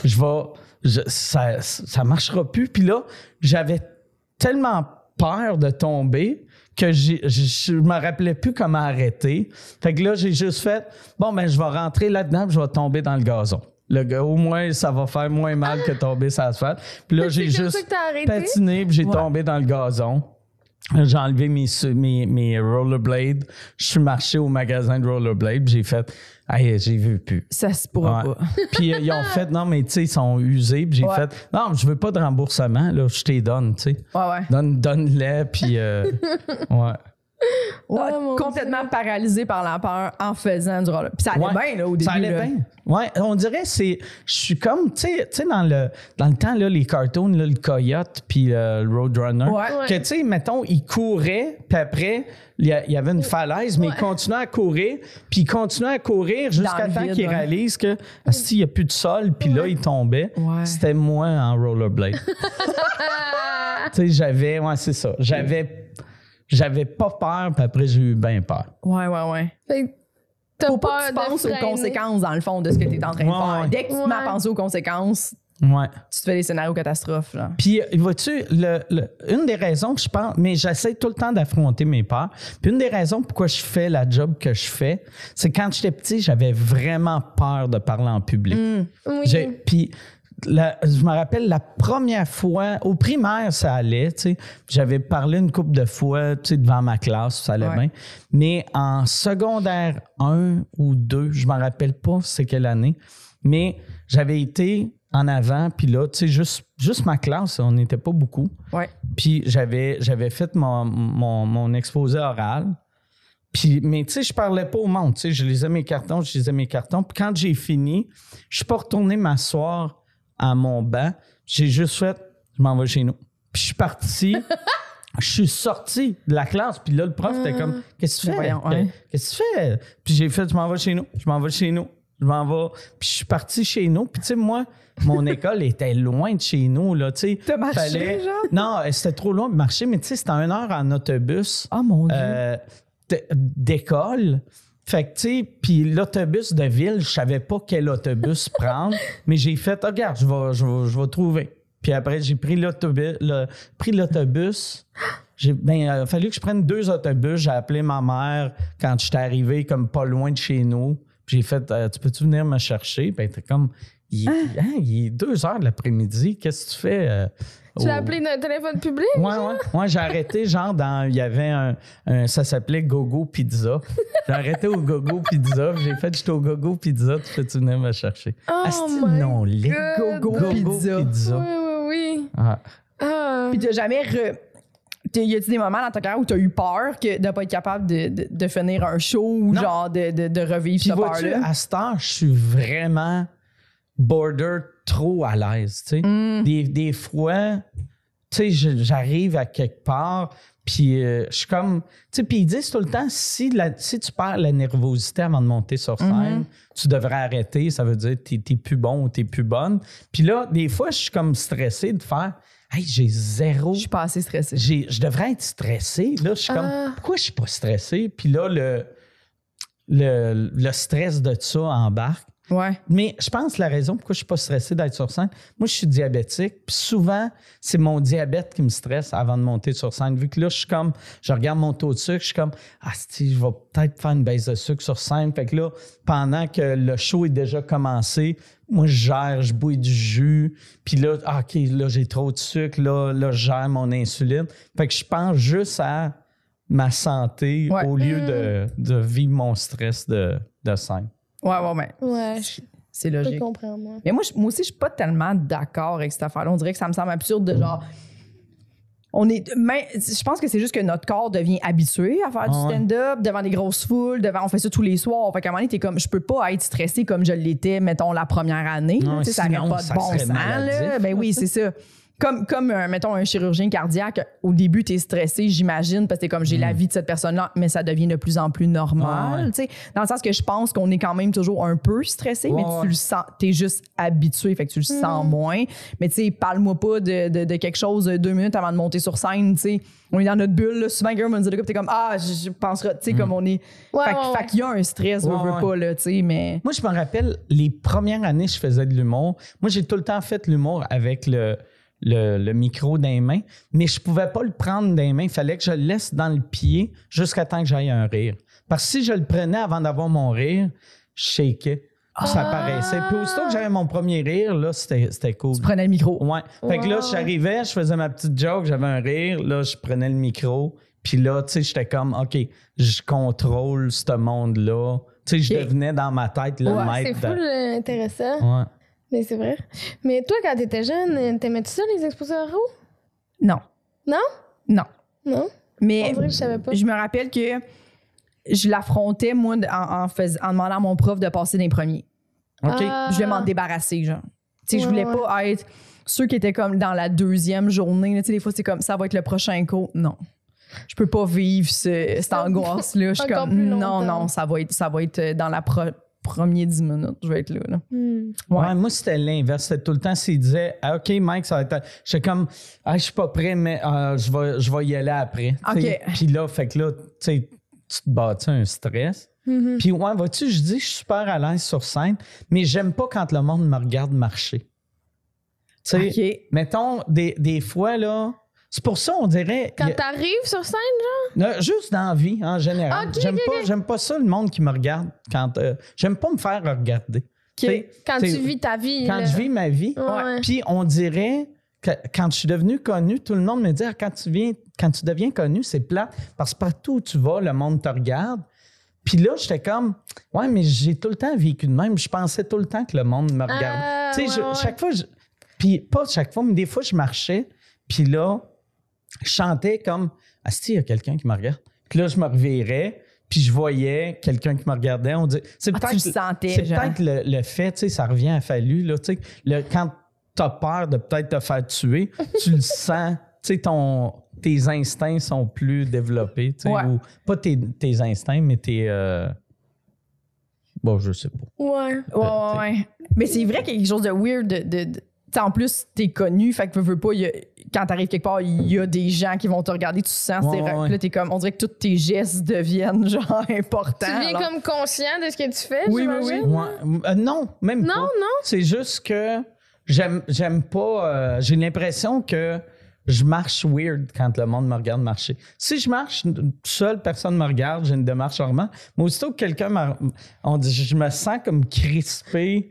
je vais. je- ça, ça marchera plus. Puis là, j'avais tellement peur de tomber que je je me rappelais plus comment arrêter. Fait que là, j'ai juste fait, bon, ben, je vais rentrer là-dedans, je vais tomber dans le gazon. Le gars, au moins, ça va faire moins mal que tomber sur l'asphalte. Puis là, <laughs> j'ai juste patiné, puis j'ai tombé dans le gazon. J'ai enlevé mes, mes, mes rollerblades. Je suis marché au magasin de rollerblades. puis J'ai fait, hey, j'ai vu plus. Ça se pourra Ouais. pas. <laughs> Puis euh, ils ont fait, non, mais tu sais, ils sont usés. Puis j'ai Ouais. fait, non, je veux pas de remboursement, là, je t'ai donne, tu sais. Ouais, ouais. Donne, donne-les, puis euh, <laughs> ouais. Ouais, Oh, mon complètement paralysé par la peur en faisant du roller. Puis ça allait Ouais. bien, là, au début. Ça allait là. bien. Ouais, on dirait c'est je suis comme tu sais tu sais dans le dans le temps là les cartoons là, le coyote puis le roadrunner Ouais. Que tu sais mettons il courait puis après il y, a- il y avait une falaise mais il continuait à courir puis il continuait à courir jusqu'à temps qu'il ouais. réalise que s'il y a plus de sol puis là il tombait Ouais. c'était moi en rollerblade <laughs> tu sais j'avais ouais c'est ça j'avais j'avais pas peur puis après j'ai eu bien peur Ouais, ouais, ouais. Fait que t'as Faut peur pas que tu penses aux conséquences, dans le fond, de ce que tu es en train de faire. ouais. Dès que tu Ouais. penser aux conséquences, ouais tu te fais des scénarios catastrophes. Là. Puis, euh, vois-tu, le- le- une des raisons que je pense, mais j'essaie tout le temps d'affronter mes peurs. Puis, une des raisons pourquoi je fais la job que je fais, c'est quand j'étais petit, j'avais vraiment peur de parler en public. Oui. J'ai- Puis, la- je me rappelle la première fois, au primaire, ça allait, tu sais. J'avais parlé une couple de fois, tu sais, devant ma classe, ça allait Ouais. bien. Mais en secondaire 1 ou 2, je me rappelle pas c'est quelle année, mais j'avais été en avant, puis là, tu sais, juste, juste ma classe, on n'était pas beaucoup. Ouais. Puis j'avais, j'avais fait mon, mon, mon exposé oral. Puis, mais tu sais, je parlais pas au monde. Tu sais, je lisais mes cartons, je lisais mes cartons. Puis quand j'ai fini, je suis pas retourné m'asseoir à mon banc. J'ai juste fait, je m'en vais chez nous. Puis je suis parti. <laughs> Je suis sorti de la classe, puis là, le prof était comme Qu'est-ce que tu fais? Voyons, ouais. Qu'est-ce que tu fais? Puis j'ai fait Je m'en vais chez nous. Je m'en vais chez nous. Je m'en vais. Puis je suis parti chez nous. Puis tu sais, moi, mon <laughs> école était loin de chez nous. Là, tu sais. T'as marché, genre? Non, euh, c'était trop loin de marcher, mais tu sais, c'était une heure en autobus Oh mon Dieu. euh, d'école. Fait que, tu sais, puis l'autobus de ville, je savais pas quel autobus <laughs> prendre, mais j'ai fait, Ah, regarde, je vais, je, vais, je vais trouver. Puis après, j'ai pris l'autobus. pris l'autobus. J'ai, ben, il a fallu que je prenne deux autobus. J'ai appelé ma mère quand j'étais arrivé, comme pas loin de chez nous. Puis j'ai fait euh, Tu peux-tu venir me chercher? Ben, t'es comme il, hein, il est deux heures de l'après-midi. Qu'est-ce que tu fais? euh, Tu l'as au- appelé d'un téléphone public? Ouais, ouais. Ouais, j'ai arrêté, genre, dans. Il y avait un. un- ça s'appelait Gogo Pizza. J'ai arrêté au Gogo Pizza. J'ai fait, j'étais au Gogo Pizza. Tu peux-tu venir me chercher? Oh Asti, my non, les. Gogo Pizza. Oui, oui, oui. Ah. Ah. Puis t'as jamais. Re... Y a-tu des moments dans ta carrière où t'as eu peur que de pas être capable de, de, de finir un show ou Non. genre de, de, de revivre Puis cette peur-là? à cette heure, je suis vraiment border trop à l'aise. tu sais. Mm. Des, des fois, tu sais, j'arrive à quelque part, puis euh, je suis comme. Tu sais, puis ils disent tout le temps si, la- si tu perds la nervosité avant de monter sur scène, tu devrais arrêter. Ça veut dire que t'es plus bon ou t'es plus bonne. Puis là, des fois, je suis comme stressé de faire Hey, j'ai zéro Je suis pas assez stressée. j'ai- je devrais être stressé. Là, je suis Ah. comme, pourquoi je suis pas stressé? Puis là, le, le, le stress de ça embarque. Ouais. Mais je pense que la raison pourquoi je suis pas stressé d'être sur scène, moi, je suis diabétique. Puis souvent, c'est mon diabète qui me stresse avant de monter sur scène. Vu que là, je suis comme, je regarde mon taux de sucre, je suis comme, ah, si, je vais peut-être faire une baisse de sucre sur scène. Fait que là, pendant que le show est déjà commencé, moi, je gère, je bouille du jus. Puis là, ah, OK, là, j'ai trop de sucre. Là, là, je gère mon insuline. Fait que je pense juste à ma santé Ouais. au lieu de, de vivre mon stress de, de scène. Ouais, ouais, ouais. Ouais, je C'est peux logique. comprendre. moi. Mais moi, je- moi aussi, je suis pas tellement d'accord avec cette affaire-là. On dirait que ça me semble absurde de genre. On est, mais je pense que c'est juste que notre corps devient habitué à faire du Ah ouais. stand-up devant des grosses foules, devant, on fait ça tous les soirs. Fait qu'à un moment donné, t'es comme, je peux pas être stressé comme je l'étais, mettons, la première année. là. Non, sais, ça sinon, n'aurait pas de ça bon sens, là. Ben oui, c'est ça. Comme, comme euh, mettons, un chirurgien cardiaque, au début, t'es stressé, j'imagine, parce que t'es comme, j'ai la vie de cette personne-là, mais ça devient de plus en plus normal. Mm. Ouais. tu sais. Dans le sens que je pense qu'on est quand même toujours un peu stressé, mais Ouais, tu ouais. le sens, t'es juste habitué, fait que tu le sens moins. Mais tu sais, parle-moi pas de, de, de quelque chose euh, deux minutes avant de monter sur scène, tu sais. On est dans notre bulle, là, souvent, quelqu'un quoi, puis t'es comme, ah, je, je penserais, tu sais, comme on est. Ouais, fait, qu'il y a un stress, veux ouais. pas, là, tu sais, mais. Moi, je me rappelle, les premières années, je faisais de l'humour. Moi, j'ai tout le temps fait l'humour avec le, le, le micro dans les mains, mais je pouvais pas le prendre dans les mains. Il fallait que je le laisse dans le pied jusqu'à temps que j'aille un rire. Parce que si je le prenais avant d'avoir mon rire, je shakeais. Ça paraissait. Puis aussitôt que j'avais mon premier rire, là, c'était c'était cool. Tu prenais le micro. Ouais. Fait que là, j'arrivais, je faisais ma petite joke, j'avais un rire, là, je prenais le micro, puis là, tu sais, j'étais comme, OK, je contrôle ce monde-là. Tu sais, je devenais dans ma tête le Ouais, C'est maître. fou, de- intéressant. Ouais. Mais c'est vrai. Mais toi, quand t'étais jeune, t'aimais-tu ça, les exposés oraux? Non. Non? Non. Non? Mais On dirait que je savais pas. je me rappelle que je l'affrontais, moi, en, en, fais- en demandant à mon prof de passer des premiers. OK. Ah. Je voulais m'en débarrasser, genre. Tu sais, je Ouais, voulais pas être ceux qui étaient comme dans la deuxième journée. Tu sais, des fois, c'est comme ça va être le prochain cours. Non. Je peux pas vivre ce- cette angoisse-là. Je suis comme, non, longtemps. non, ça va être, ça va être euh, dans la pro- première 10 minutes. Je vais être là. là. Hmm. Ouais. Ouais, moi, c'était l'inverse. C'était tout le temps, s'il disait, ah, OK, Mike, ça va être. J'étais comme, ah, je suis pas prêt, mais euh, je, vais, je vais y aller après. Puis là, fait que là, tu sais, tu te bâtis un stress. Mhm. Puis, ouais, vois-tu, je dis, je suis super à l'aise sur scène, mais j'aime pas quand le monde me regarde marcher. Tu sais, mettons, des, des fois, là, c'est pour ça, on dirait. Quand a- t'arrives sur scène, genre? juste dans la vie, en général. J'aime, pas, j'aime pas ça, le monde qui me regarde. quand euh, J'aime pas me faire regarder. Quand tu vis ta vie. Quand là. je vis ma vie, puis on dirait que quand je suis devenu connu, tout le monde me dit Ah, quand tu viens, quand tu deviens connu, c'est plat parce que partout où tu vas, le monde te regarde. Puis là, j'étais comme ouais, mais j'ai tout le temps vécu de même. Je pensais tout le temps que le monde me regardait. Ah, tu sais, je- ouais, ouais. chaque fois, je- puis pas chaque fois, mais des fois, je marchais, puis là, chantais comme ah, si il y a quelqu'un qui me regarde. Puis là, je me revirais. Puis je voyais quelqu'un qui me regardait. On dit, c'est Ah, tu peut-être le sentais, c'est genre. peut-être le, le fait, tu sais, ça revient à Fallu, là, tu sais, le- quand t'as peur de peut-être te faire tuer, <laughs> tu le sens, tu sais, ton, tes instincts sont plus développés, tu sais, Ouais. ou pas tes, tes instincts, mais tes... euh, Bon, je sais pas. Ouais. Ouais, ouais, ouais. Mais c'est vrai qu'il y a quelque chose de weird de. de- de- tu sais, en plus, t'es connu, fait que veux, veux pas, il y a- quand t'arrives quelque part, il y a des gens qui vont te regarder, tu sens, Ouais, là, t'es comme, on dirait que tous tes gestes deviennent <laughs> genre importants. Tu deviens alors- comme conscient de ce que tu fais, Oui, oui? Ouais, euh, non, même Non, pas. non? C'est juste que j'aime, j'aime pas. euh, j'ai l'impression que je marche weird quand le monde me regarde marcher. Si je marche seul, personne me regarde, j'ai une démarche normale. Mais aussitôt que quelqu'un m'a. On dit, je me sens comme crispé.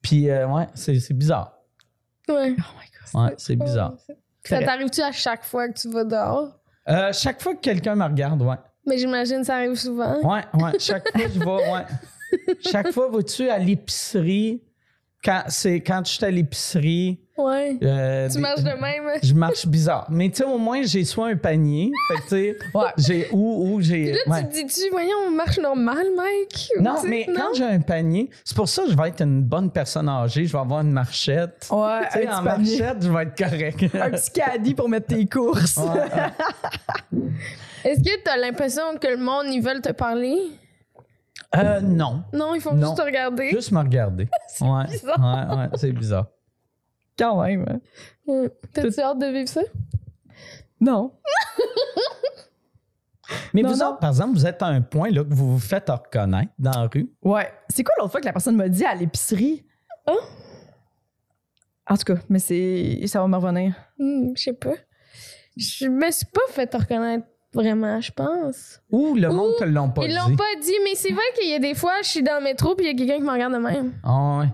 Puis, euh, ouais, c'est bizarre. Ouais. Oh Ouais, c'est bizarre. Ça t'arrive-tu à chaque fois que tu vas dehors? Euh, chaque fois que quelqu'un me regarde, ouais. Mais j'imagine que ça arrive souvent. Ouais, ouais. Chaque fois, je vais, ouais. <laughs> Chaque fois, vas-tu à l'épicerie? Quand, c'est, quand je suis à l'épicerie. Ouais. euh, Tu marches de même. Je marche bizarre. Mais tu sais, au moins, j'ai soit un panier. <laughs> Fait tu sais, Ouais. j'ai ou, ou j'ai. Là, ouais. tu te dis-tu, voyons, on marche normal, Mike? Non, Tu mais non? quand j'ai un panier, c'est pour ça que je vais être une bonne personne âgée. Je vais avoir une marchette. Ouais, Tu sais, un en panier. marchette, je vais être correct. <laughs> Un petit caddie pour mettre tes courses. Ouais. <laughs> Est-ce que t'as l'impression que le monde, ils veulent te parler? Euh, non. Non, ils font Non. juste te regarder. Juste me regarder. <laughs> ouais. bizarre. Ouais, ouais, c'est bizarre. Quand même. hein. Ouais. T'as-tu hâte de vivre ça? Non. <laughs> Mais Non, vous non. autres, par exemple, vous êtes à un point là, que vous vous faites reconnaître dans la rue. Ouais. C'est quoi l'autre fois que la personne m'a dit à l'épicerie? Hein? En tout cas, mais c'est. Ça va me revenir. Hmm, je sais pas. Je me suis pas fait reconnaître vraiment, je pense. Ou le monde Ou te l'ont pas Ils dit. l'ont pas dit, mais c'est vrai qu'il y a des fois, je suis dans le métro puis il y a quelqu'un qui me regarde de même. Ah ouais.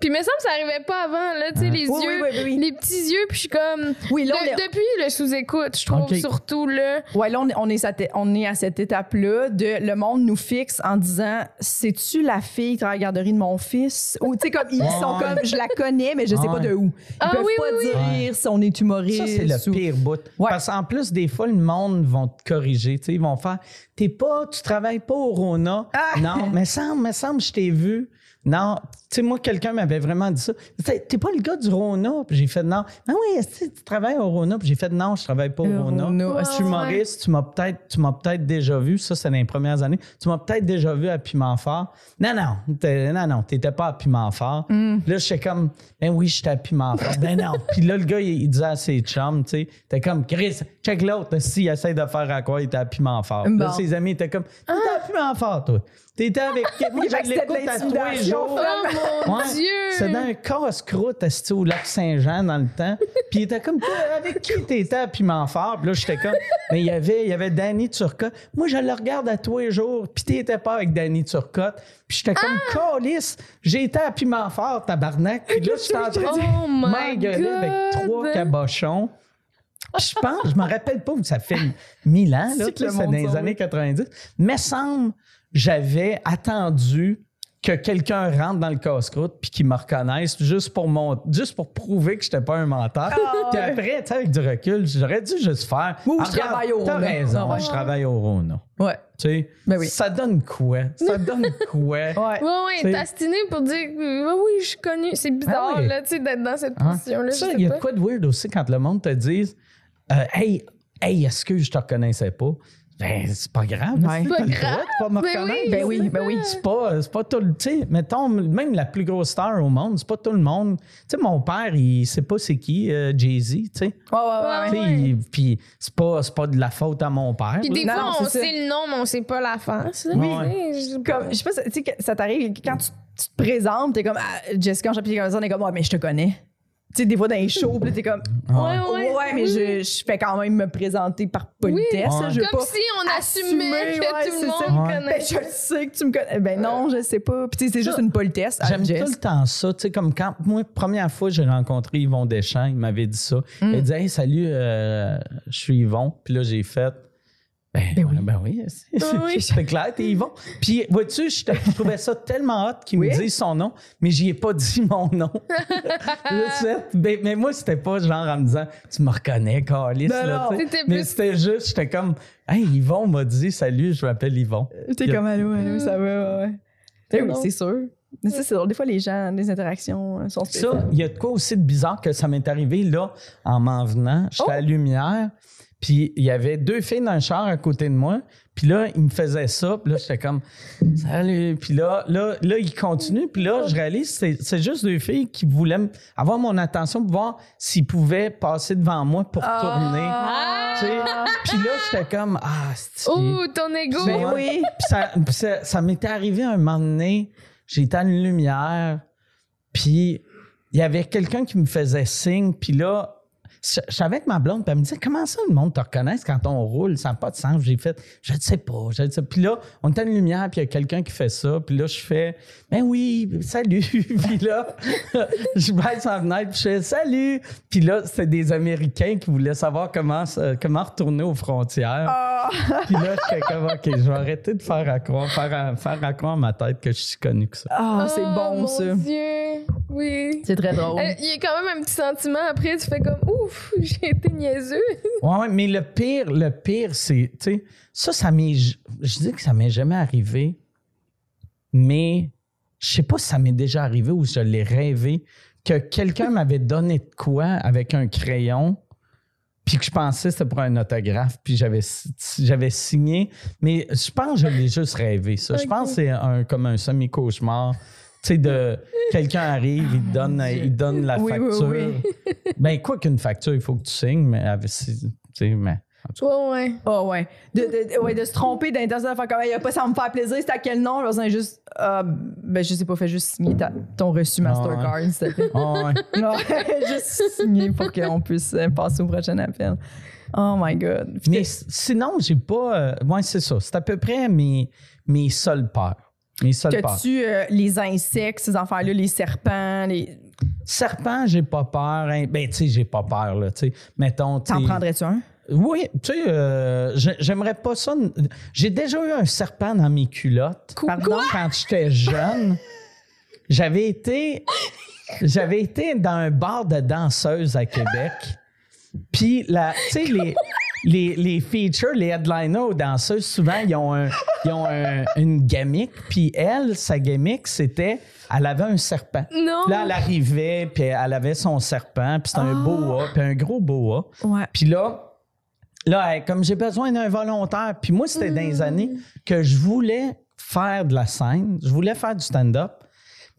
Puis me semble que ça arrivait pas avant, là, tu sais, Ah. les Oui, yeux, oui, oui, oui. les petits yeux, puis je suis comme... Oui, là, on De- est- depuis le sous-écoute, je trouve, surtout, là. Ouais, là, on est, on est, à te- on est à cette étape-là de le monde nous fixe en disant C'est-tu la fille qui travaille à la garderie de mon fils? Ou, tu sais, comme ils sont comme Je la connais, mais je sais pas de où. Ils Ah peuvent oui, pas oui, dire oui. si on est humoriste. Ça, c'est le ou- pire bout. Ouais. Parce qu'en plus, des fois, le monde vont te corriger. Tu sais, ils vont faire T'es pas, tu travailles pas au Rona. Ah! Non, mais semble, me semble, je t'ai vu. Non, sais, moi, quelqu'un m'avait vraiment dit ça. T'es t'es pas le gars du Rona? Puis j'ai fait non. Ah oui, tu travailles au Rona? Puis j'ai fait non, je travaille pas au Le Rona. Rona. Ouais, Je suis ouais. humoriste, tu m'as peut-être tu m'as peut-être déjà vu, ça c'est dans les premières années. Tu m'as peut-être déjà vu à Piment Fort. Non non, non non, t'étais pas à Piment Fort. Mm. Là j'étais comme ben oui, j'étais à Piment Fort. ben non. <laughs> Puis là le gars il, il disait à ses chums, tu sais, t'es comme Chris, check l'autre, s'il essaie de faire à quoi, il était à Piment Fort. Là Bon. ses amis étaient comme t'étais à Piment Fort toi. T'étais avec moi Fait que je l'écoute à tous les jours. Oh mon Ouais. Dieu! C'est dans un casse-croûte au lac Saint-Jean dans le temps? Puis il était comme, avec qui t'étais à Piment Fort? Puis là, j'étais comme, mais il y avait, il y avait Danny Turcotte. Moi, je le regarde à tous les jours. Puis t'étais pas avec Danny Turcotte. Puis j'étais comme, Ah! calice, j'étais à Piment Fort, tabarnak. Puis là, j'étais en train Oh de my m'engueuler avec trois cabochons. Puis je pense, je me rappelle pas où ça fait mille ans, là, C'est dans les années 90. Mais semble, j'avais attendu que quelqu'un rentre dans le casse-croûte puis qu'il me reconnaisse juste pour mon, juste pour prouver que j'étais pas un menteur. puis après, tu sais, avec du recul, j'aurais dû juste faire. Ou Ah, je regarde, travaille au T'as Rona. raison, Ah ouais. je travaille au Rona. Ouais. Tu sais, Ben oui. ça donne quoi? Ça <laughs> donne quoi? Ouais. Ouais, ouais, t'astiner pour dire que oui, je suis connue. C'est bizarre, Ah là, tu sais, d'être dans cette Hein? position-là. Ça, il y a de quoi de weird aussi quand le monde te dise euh, Hey, hey, excuse, je te reconnaissais pas? Ben, c'est pas grave. Ouais. c'est Pas grave. droit de pas me Ben reconnaître. oui, Ben oui, ben oui. C'est pas, c'est pas tout le. Tu sais, mettons, même la plus grosse star au monde, c'est pas tout le monde. Tu sais, mon père, il sait pas c'est qui, euh, Jay-Z, tu sais. Ouais, ouais, ouais. Puis c'est pas, c'est pas de la faute à mon père. Puis des Non, fois, on ça. sait le nom, mais on sait pas la face. Oui. Je sais pas. Comme, je sais pas, si- tu sais, que ça t'arrive quand tu, tu te présentes, t'es comme, ah, Jessica, j'ai comme ça, on est comme, ouais, mais je te connais. Tu sais, des fois dans les shows, puis t'es comme, Ouais, ouais, ouais. mais je, je fais quand même me présenter par politesse. Oui. là, je veux Comme pas si on assumait assumer, que ouais, tout le ça. monde. Ben, connaît. je le sais que tu me connais. Ben non, je sais pas. Puis tu sais, c'est Ça, juste une politesse. J'aime tout le temps ça. Tu sais, comme quand, moi, première fois, j'ai rencontré Yvon Deschamps, il m'avait dit ça. Mm. Il disait, hey, salut, euh, je suis Yvon. Puis là, j'ai fait, ben, Ben oui. ben oui, c'est Ben oui. clair, t'es Yvon. Puis, vois-tu, je, trouvais ça tellement hot qu'il Oui. me dise son nom, mais j'y ai pas dit <laughs> mon nom. <laughs> Ben, mais moi, c'était pas genre en me disant, tu me reconnais, Carlis. Ben là, non. Mais plus- c'était juste, j'étais comme, hey, Yvon m'a dit, salut, je m'appelle Yvon. T'es y a- comme, allô, allô, ça va, ouais, ouais. Ben oui, c'est sûr. Mais ça, c'est. Des fois, les gens, les interactions euh, sont Ça, spéciales. il y a de quoi aussi de bizarre que ça m'est arrivé là, en m'en venant. J'étais à Lumière, puis il y avait deux filles dans le char à côté de moi. Puis là, ils me faisaient ça. Puis là, j'étais comme Salut. Puis là, là, là, ils continuent. Puis là, je réalise que c'est- c'est juste deux filles qui voulaient avoir mon attention pour voir s'ils pouvaient passer devant moi pour tourner. Ah! Tu sais. Puis là, j'étais comme Ah, c'est. Oh, ton ego! Ben oui. <laughs> Puis ça, puis ça, ça m'était arrivé un moment donné, j'étais à une lumière, puis il y avait quelqu'un qui me faisait signe, puis là, je je savais avec ma blonde, puis elle me disait Comment ça le monde te reconnaît quand on roule? Ça n'a pas de sens. J'ai fait Je ne sais pas. Je ne sais pas. Puis là, on était à une lumière, puis il y a quelqu'un qui fait ça. Puis là, je fais Ben oui, salut. <laughs> puis là, <laughs> je baisse en fenêtre, puis je fais Salut. Puis là, c'était des Américains qui voulaient savoir comment, comment retourner aux frontières. Ah! Puis là, j'étais comme OK, je vais arrêter de faire à croire, faire à, faire à croire ma tête que je suis connu que ça. Ah, c'est Oh, bon, mon ça. Dieu. Oui. C'est très drôle. Euh, Il y a quand même un petit sentiment après, tu fais comme ouf, <laughs> j'ai été niaiseux. Ouais, ouais, mais le pire, le pire, c'est, tu sais, ça, ça m'est, je dis que ça m'est jamais arrivé, mais je sais pas si ça m'est déjà arrivé ou je l'ai rêvé, que quelqu'un <laughs> m'avait donné de quoi avec un crayon, puis que je pensais que c'était pour un autographe, puis j'avais, j'avais signé, mais je pense que je l'ai juste rêvé, ça. Je pense que c'est un, comme un semi-cauchemar. Tu sais, de quelqu'un arrive, il te donne, il te donne la Oui, oui, facture. oui. <laughs> Ben, quoi qu'une facture, il faut que tu signes, mais sais, mais. Ouais, ouais. Ah ouais. De, ouais, de se tromper d'intention de faire comme il a pas ça me faire plaisir, c'est à quel nom? C'est juste ah, ben je sais pas, fais juste signer ta- ton reçu Mastercard, s'il te plaît. Ah ouais. <laughs> Non, juste signer pour qu'on puisse euh, passer au prochain appel. Oh my god. Mais sinon, j'ai pas. euh, ouais, c'est ça. C'est à peu près mes, mes seules peurs. Seules peurs. T'as-tu euh, les insectes, ces affaires-là, les serpents, les. Serpent, j'ai pas peur. hein. Ben, tu sais, j'ai pas peur, là. Tu sais, mettons. tu T'en prendrais-tu un? Oui, tu sais, euh, j'ai- j'aimerais pas ça. J'ai déjà eu un serpent dans mes culottes. Pardon? Quand j'étais jeune, j'avais été, j'avais été dans un bar de danseuses à Québec. Puis, la- tu sais, les, les, les features, les headliners aux danseuses, souvent, ils ont, un- ils ont un- une gamique. Puis, elle, sa gamique, c'était, elle avait un serpent. Non. Puis là, elle arrivait, puis elle avait son serpent, puis c'était un boa, puis un gros boa. Ouais. Puis là, là, elle, comme j'ai besoin d'un volontaire, puis moi, c'était dans les années que je voulais faire de la scène, je voulais faire du stand-up,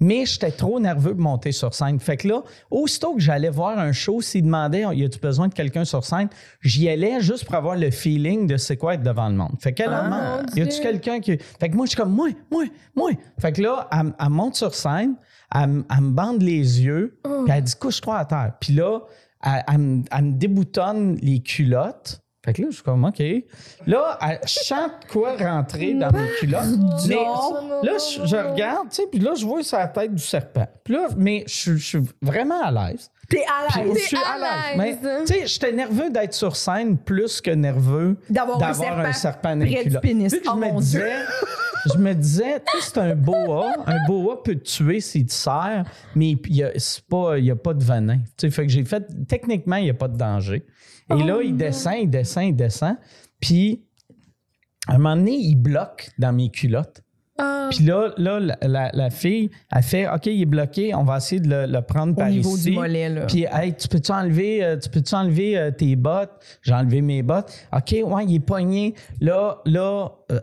mais j'étais trop nerveux pour monter sur scène. Fait que là, aussitôt que j'allais voir un show, s'il demandait y a-tu besoin de quelqu'un sur scène, j'y allais juste pour avoir le feeling de c'est quoi être devant le monde. Fait Ah, elle demande, mon y a-tu quelqu'un qui. Fait que moi, je suis comme, moi, moi, moi. Fait que là, elle, elle monte sur scène, elle, me- elle me bande les yeux, Oh. puis elle dit, couche-toi à terre. Puis là, elle, elle me- elle me déboutonne les culottes. Fait que là, je suis comme, OK. Là, elle chante quoi rentrer dans mes culottes. Mais Non. là, je, je regarde, tu sais, puis là, je vois la tête du serpent. Puis là, mais je, je suis vraiment à l'aise. T'es à Puis l'aise. je suis à l'aise. Tu sais, j'étais nerveux d'être sur scène plus que nerveux D'avoir un un serpent dans les culottes. pénis. Que je Oh, me disais, je me disais, tu sais, c'est un boa. Un boa peut te tuer s'il te serre, mais il n'y a, c'est pas- y a pas de venin. Tu sais, fait que j'ai fait, techniquement, il n'y a pas de danger. Et Oh, là, il descend, il descend, il descend. Puis, à un moment donné, il bloque dans mes culottes. Ah. Puis là, là la, la- la fille, elle fait OK, il est bloqué, on va essayer de le, le prendre Au par niveau ici. du mollet, là. Puis, hey, tu peux-tu enlever, euh, tu peux-tu enlever euh, tes bottes? J'ai enlevé mes bottes. OK, ouais, il est pogné. Là, là, euh,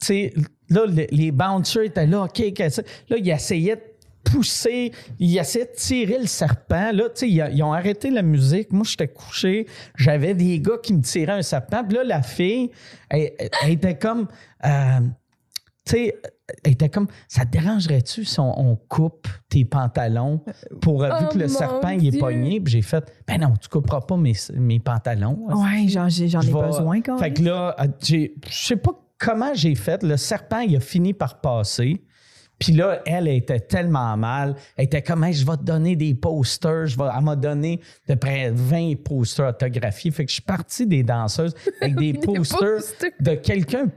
tu sais, là, le- les bouncers étaient là. OK, qu'est-ce que c'est? là, il essayait de pousser, il essayait de tirer le serpent. Là, tu sais, ils, ils ont arrêté la musique. Moi, j'étais couché. J'avais des gars qui me tiraient un serpent. Puis là, la fille, elle, était comme. euh, tu sais, elle était comme, ça te dérangerait-tu si on, on coupe tes pantalons pour, euh, vu Oh que le serpent, il est pogné? Puis j'ai fait, ben non, tu couperas pas mes, mes pantalons. Ouais, j'en, ai besoin quand Fait même. que là, euh, j'ai- je sais pas comment j'ai fait. Le serpent, il a fini par passer. Puis là, elle, elle était tellement mal. Elle était comme, Hey, je vais te donner des posters. Je vais... Elle m'a donné de près 20 posters autographiés. Fait que je suis parti des danseuses avec des, <laughs> posters, posters. de quelqu'un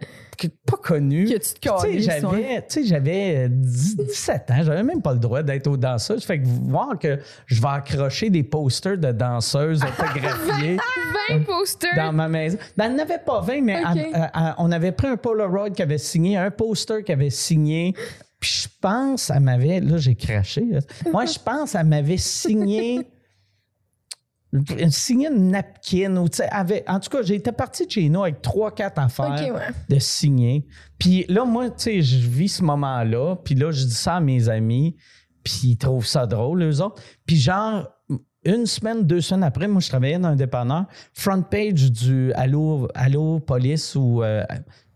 pas connu. Que tu te Puis, tu sais, calisses, ouais. j'avais, tu sais, j'avais euh, 10 17 ans. J'avais même pas le droit d'être aux danseuses. Fait que voir que je vais accrocher des posters de danseuses <laughs> autographiés. 20 posters. Dans ma maison. Ben, elle n'avait pas 20, mais on avait pris un Polaroid qui avait signé, un poster qui avait signé. Puis je pense, elle m'avait. Là, j'ai craché. là. Moi, je pense, elle m'avait signé. signé une napkin. Ou, avait, en tout cas, j'étais parti de chez nous avec trois, quatre affaires ouais. de signer. Puis là, moi, tu sais, je vis ce moment-là. Puis là, je dis ça à mes amis. Puis ils trouvent ça drôle, eux autres. Puis genre, une semaine, deux semaines après, moi, je travaillais dans un dépanneur. Front page du Allo, Allo Police ou. euh,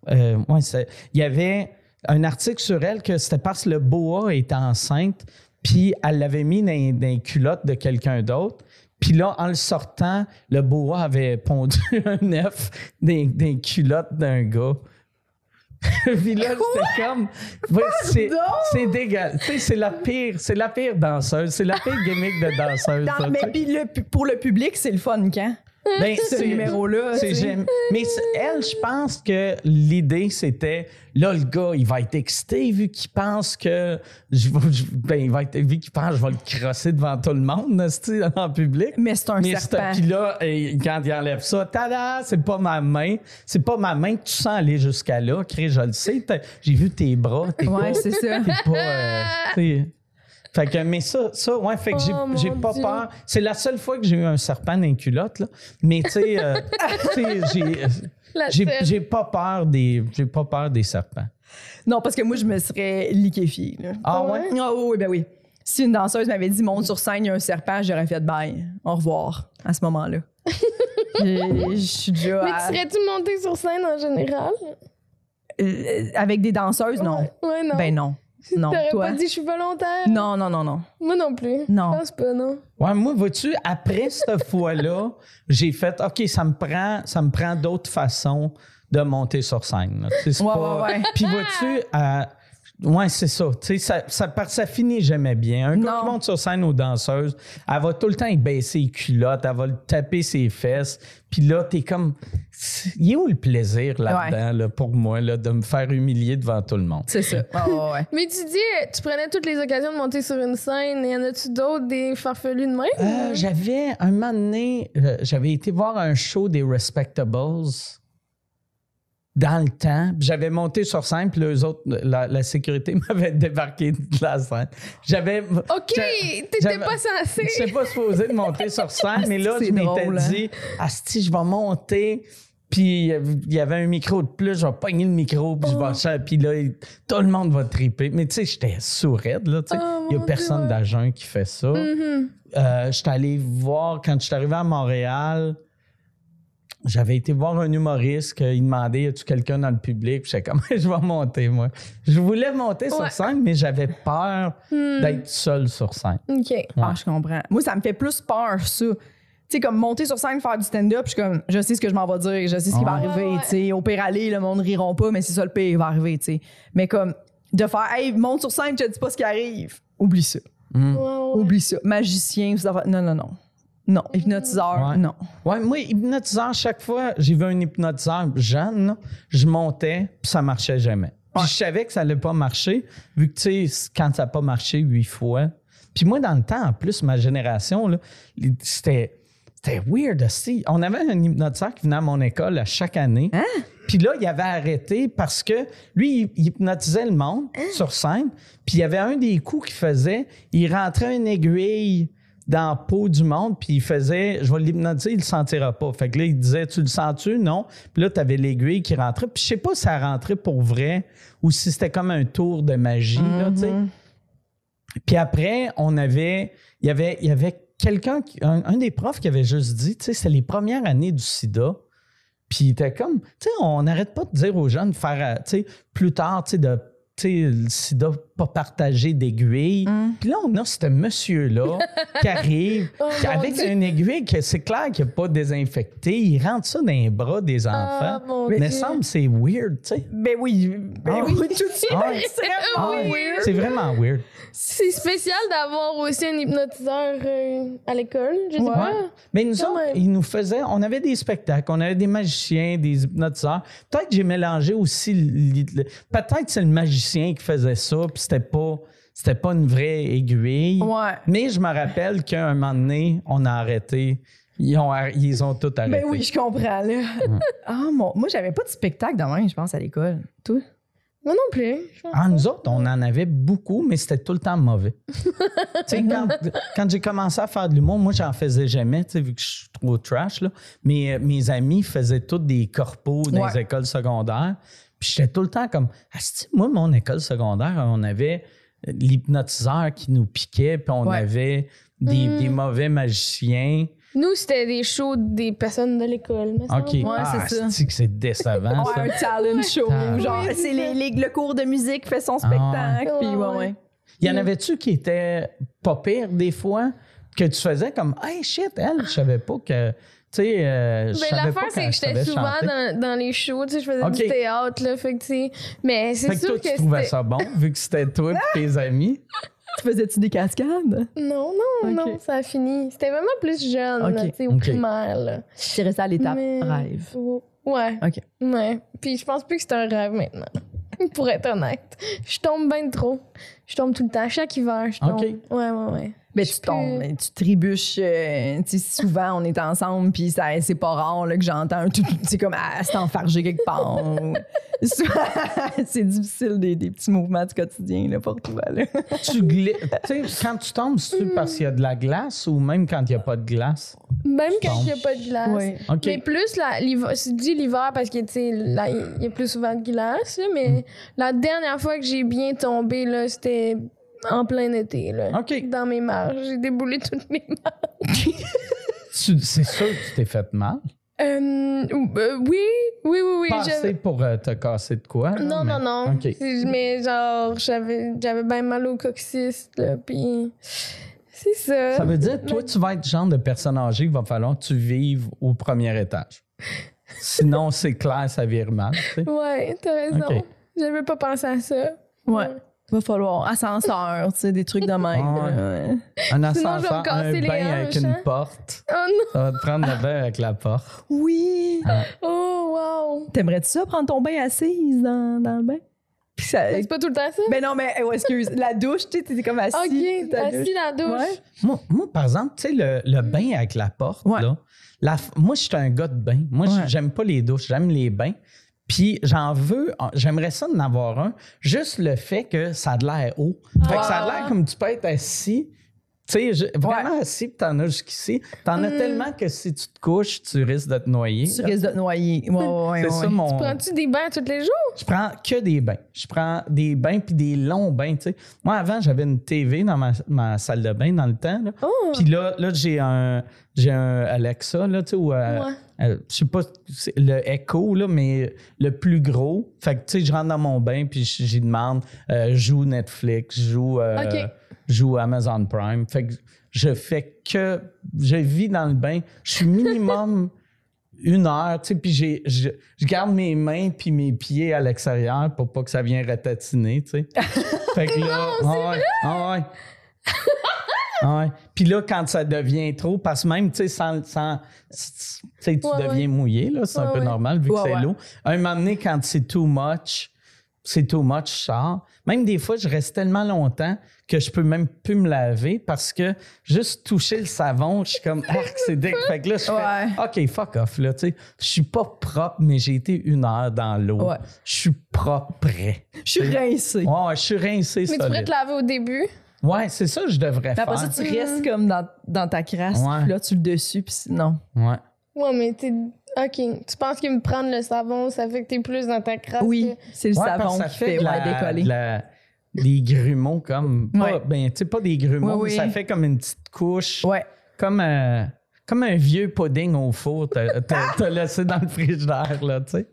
euh, ouais, c'est- il y avait un article sur elle que c'était parce que le boa était enceinte. puis elle l'avait mis dans, dans les culottes de quelqu'un d'autre. Puis là, en le sortant, le boa avait pondu <laughs> un œuf dans, dans les culottes d'un gars. <laughs> puis là, c'était comme. Ouais, c'est, dégueulasse. Tu sais, c'est la pire, c'est la pire danseuse. C'est la pire gimmick de danseuse. Dans- ça, mais puis le pour le public, c'est le fun quand? Ben, <laughs> Ce numéro-là. Mais elle, je pense que l'idée, c'était là, le gars, il va être excité vu qu'il pense que. Je, ben, il va être, vu qu'il pense que je vais le crosser devant tout le monde, <laughs> en public. Mais c'est un Mais serpent. Puis là, et quand il enlève ça, tada, c'est pas ma main. C'est pas ma main que tu sens aller jusqu'à là. Chris, je le sais. J'ai vu tes bras. T'es Ouais, c'est ça. t'es pas. euh. Fait que, mais ça, ça, ouais, fait que j'ai- Oh, j'ai pas Dieu. peur. C'est la seule fois que j'ai eu un serpent dans les culottes, là. Mais tu sais, euh, <laughs> tu sais, j'ai- pas peur des j'ai pas peur des serpents. Non, parce que moi, je me serais liquéfiée. là. Ah ouais? Ah oui, ben oui. Si une danseuse m'avait dit monte sur scène, il y a un serpent, j'aurais fait bye. Au revoir à ce moment-là. <laughs> Je suis déjà. Mais à- tu serais-tu monté sur scène en général? Euh, avec des danseuses, non. Ouais, non. Ben non. Non. T'aurais Toi? pas dit je suis volontaire? Non, non, non, non. Moi non plus. Non. Je pense pas, non. Ouais, moi, vois-tu, après <laughs> cette fois-là, j'ai fait OK, ça me prend, ça me prend d'autres façons de monter sur scène. c'est Ouais, pas- ouais, ouais. Puis vois-tu, euh, ouais, c'est ça. Tu sais, ça, ça, par- ça finit jamais bien. Un gars qui monte sur scène aux danseuses, elle va tout le temps y baisser les culottes, elle va le taper ses fesses. Puis là, t'es comme. Il est où le plaisir là-dedans, là, pour moi, là, de me faire humilier devant tout le monde? C'est ça. <laughs> Ouais, ouais. Mais tu dis, tu prenais toutes les occasions de monter sur une scène. Y en a-tu d'autres des farfelus de même? Euh, j'avais un moment donné, euh, j'avais été voir un show des Respectables dans le temps. J'avais monté sur scène, puis les autres, la, la sécurité <laughs> m'avait débarqué de la scène. J'avais. OK, t'étais pas censé. Je sais pas supposé de monter <laughs> sur scène, mais là, je m'étais hein? dit, Asti, je vais monter. Puis il y avait un micro de plus, je vais pogner le micro, puis je Oh. vais chanter, puis là, tout le monde va triper. Mais tu sais, j'étais sourde, là, tu sais. Oh, Il y a personne d'agent qui fait ça. Mhm. Euh, j'étais allé voir, quand je suis arrivé à Montréal, j'avais été voir un humoriste qui demandait Y a-tu quelqu'un dans le public? Puis j'étais comme <laughs> Je vais monter, moi. Je voulais monter Ouais. sur scène, mais j'avais peur Hmm. d'être seul sur scène. OK. Ah, je comprends. Moi, ça me fait plus peur, ça. Tu sais, comme monter sur scène, faire du stand-up, je suis comme, je sais ce que je m'en vais dire, je sais ce qui va arriver, Ouais, ouais. tu sais. Au pire aller, le monde riront pas, mais c'est ça le pire, il va arriver, tu sais. Mais comme, de faire, hey, monte sur scène, je te dis pas ce qui arrive. Oublie ça. Ouais, ouais. Oublie ça. Magicien, ça va- non, non, non. Non. Hypnotiseur, Ouais. non. Ouais, moi, hypnotiseur, chaque fois, j'ai vu un hypnotiseur jeune, là, je montais, puis ça marchait jamais. Puis je savais que ça allait pas marcher, vu que, tu sais, quand ça n'a pas marché huit fois. Puis moi, dans le temps, en plus, ma génération, c'était. C'était weird aussi. On avait un hypnotiseur qui venait à mon école à chaque année. Puis là, il avait arrêté parce que lui, il- hypnotisait le monde sur scène. Puis il y avait un des coups qu'il faisait, il rentrait une aiguille dans la peau du monde, puis il faisait, je vais l'hypnotiser, il le sentira pas. Fait que là, il disait, tu le sens-tu? Non. Puis là, tu avais l'aiguille qui rentrait. Puis je sais pas si ça rentrait pour vrai ou si c'était comme un tour de magie, là, tu sais. Puis après, on avait, il y avait, il y avait quelqu'un, qui- un, un des profs qui avait juste dit, tu sais, c'est les premières années du sida. Puis il était comme, tu sais, on n'arrête pas de dire aux jeunes de faire, euh, tu sais, plus tard, tu sais, de, tu sais, le sida pas partager d'aiguilles. Puis là, on a ce monsieur-là qui arrive <laughs> Oh, avec une aiguille que c'est clair qu'il n'a pas désinfecté. Il rentre ça dans les bras des enfants. Ah, mon Mais Dieu. semble c'est weird, tu sais. Ben oui. Ben Ah. oui, tout de suite. Ah. <laughs> C'est vraiment weird. C'est vraiment weird. C'est spécial d'avoir aussi un hypnotiseur euh, à l'école, je sais pas. Mais nous autres, ils nous faisaient, on avait des spectacles, on avait des magiciens, des hypnotiseurs. Peut-être que j'ai mélangé aussi, peut-être que c'est le magicien qui faisait ça, puis c'était pas, c'était pas une vraie aiguille. Ouais. Mais je me rappelle qu'à un moment donné, on a arrêté. Ils ont, ils ont tout arrêté. Ben oui, je comprends, là. Ah, mon... Moi, j'avais pas de spectacle de même, je pense, à l'école. Toi? Moi non plus. Ah, nous autres, on en avait beaucoup, mais c'était tout le temps mauvais. <laughs> tu sais, quand, quand j'ai commencé à faire de l'humour, moi, j'en faisais jamais, tu sais, vu que je suis trop trash, là. Mais euh, mes amis faisaient tous des corpos dans les écoles secondaires. Puis j'étais tout le temps comme, moi, mon école secondaire, on avait l'hypnotiseur qui nous piquait, puis on Ouais. avait des, des mauvais magiciens. Nous, c'était des shows des personnes de l'école. OK. Ouais, ah, c'est que c'est décevant, Ouais, ça. un talent show. Ah. Genre, Oui, c'est les, les- le cours de musique fait son Ah, spectacle. ouais. Puis, ouais, Ouais, ouais. Y en Mm. avait-tu qui étaient pas pires des fois, que tu faisais comme, hey shit, elle, je savais pas que. Tu sais, euh, je Ben, l'affaire, c'est que j'étais souvent dans, dans les shows, tu sais, je faisais Ok. du théâtre, là, fait que, tu sais, mais c'est Fait que sûr toi, que tu trouvais ça bon, vu que c'était toi et tes <laughs> amis? Tu faisais-tu des cascades? Non, non, non, ça a fini. C'était vraiment plus jeune, là, Ok, tu sais, au ok. primaire, là. C'est resté à l'étape Mais- rêve. Ouais. OK. Ouais. Puis je pense plus que c'est un rêve maintenant. <laughs> Pour être honnête. Je tombe bien trop. Je tombe tout le temps. Chaque hiver, je tombe. Ok. Ouais, ouais, ouais. Ben, Je tu tombes, mais tu trébuches. euh, souvent, on est ensemble, puis ça- c'est pas rare là, que j'entends un tout. C'est comme, ah, c'est enfargé quelque part. <laughs> c'est difficile, des, des petits mouvements du quotidien là, pour toi. Là. tu glisses. Tu sais, quand tu tombes, c'est parce qu'il y a de la glace ou même quand il n'y a pas de glace? Même quand il n'y a pas de glace. Oui. OK. Mais plus, la- l'hiver, je dis l'hiver parce que, tu sais, là, il y a plus souvent de glace, Mm. mais la dernière fois que j'ai bien tombé, là, c'était en plein été, là. OK. Dans mes marges. J'ai déboulé toutes mes marges. <laughs> Tu- C'est sûr que tu t'es fait mal? Euh, euh, oui, oui, oui, oui. Pas assez pour euh, te casser de quoi? là, Non, mais- non, non. OK. C'est- Mais genre, j'avais, j'avais bien mal au coccyx, là, puis c'est ça. Ça veut dire, toi, tu vas être le genre de personne âgée, il va falloir que tu vives au premier étage. Sinon, c'est clair, ça vire mal. tu sais. Ouais, t'as raison. OK. J'avais pas pensé à ça. Ouais. Va falloir ascenseur, tu sais, des trucs de même. Ah ouais. Un Sinon, ascenseur, un bain avec une hein. porte. Oh non! Ça va te prendre le bain avec la porte. Oui! Oh, wow! T'aimerais-tu ça, prendre ton bain assise dans, dans le bain? Mais c'est pas tout le temps ça? Ben non, mais oh, excuse. La douche, tu sais, t'es comme assis. ok, assis douche. dans la douche. Ouais. Moi, moi, par exemple, tu sais, le, le bain avec la porte, Ouais. là, la moi, je suis un gars de bain. Moi, Ouais. j'aime pas les douches, j'aime les bains. Puis j'en veux, j'aimerais ça d'en avoir un. Juste le fait que ça a de l'air haut. Fait que ça a l'air comme tu peux être assis. Tu sais, vraiment assis, puis t'en as jusqu'ici. T'en as tellement que si tu te couches, tu risques de te noyer. Tu là. risques de te noyer. Ouais, ouais, <laughs> ouais. C'est ça mon. Prends-tu des bains tous les jours? Je prends que des bains. Je prends des bains puis des longs bains, tu sais. Moi, avant, j'avais une TV dans ma, ma salle de bain dans le temps. Là. Oh! Puis là, là j'ai un j'ai un Alexa, là, tu sais, ou euh, Ouais. euh, je sais pas, le Echo, là, mais le plus gros. Fait que, tu sais, je rentre dans mon bain puis j'y demande, euh, joue Netflix, joue, euh, joue Amazon Prime. Fait que je fais que, je vis dans le bain. Je suis minimum <laughs> une heure, tu sais, puis j'ai- je, je garde mes mains puis mes pieds à l'extérieur pour pas que ça vienne ratatiner, tu sais. <laughs> fait que là, ouais, ah ouais. Ah ouais. Puis là, quand ça devient trop, parce que même, tu sais, sans, sans- tu Ouais, deviens mouillé, là, c'est un Ouais, peu ouais. normal vu que Ouais, c'est ouais. l'eau. Un moment donné, quand c'est too much, c'est too much, je sors. Même des fois, je reste tellement longtemps que je peux même plus me laver parce que juste toucher le savon, je suis comme, ah, c'est dégueu. <laughs> Fait que là, je fais, OK, fuck off, là, tu sais. Je suis pas propre, mais j'ai été une heure dans l'eau. Ouais. Je suis propre prêt. Je suis rincée. Ouais, ouais, je suis rincé Mais tu pourrais te laver au début. Ouais, c'est ça que je devrais faire. après ça, tu restes comme dans, dans ta crasse, Ouais. puis là, tu le dessus, puis c'est- non. Ouais. Ouais, mais t'es. Ok. Tu penses que me prendre le savon, ça fait que t'es plus dans ta crasse? Oui, que- c'est le Ouais, parce savon ça qui fait fait de ouais, la- décoller. de la- des grumeaux comme. Pas, Ouais. ben, tu sais, pas des grumeaux, Oui, mais oui. ça fait comme une petite couche. Ouais. Comme, euh, comme un vieux pudding au four, t'as t'as- t'as laissé dans le frigidaire, là, tu sais.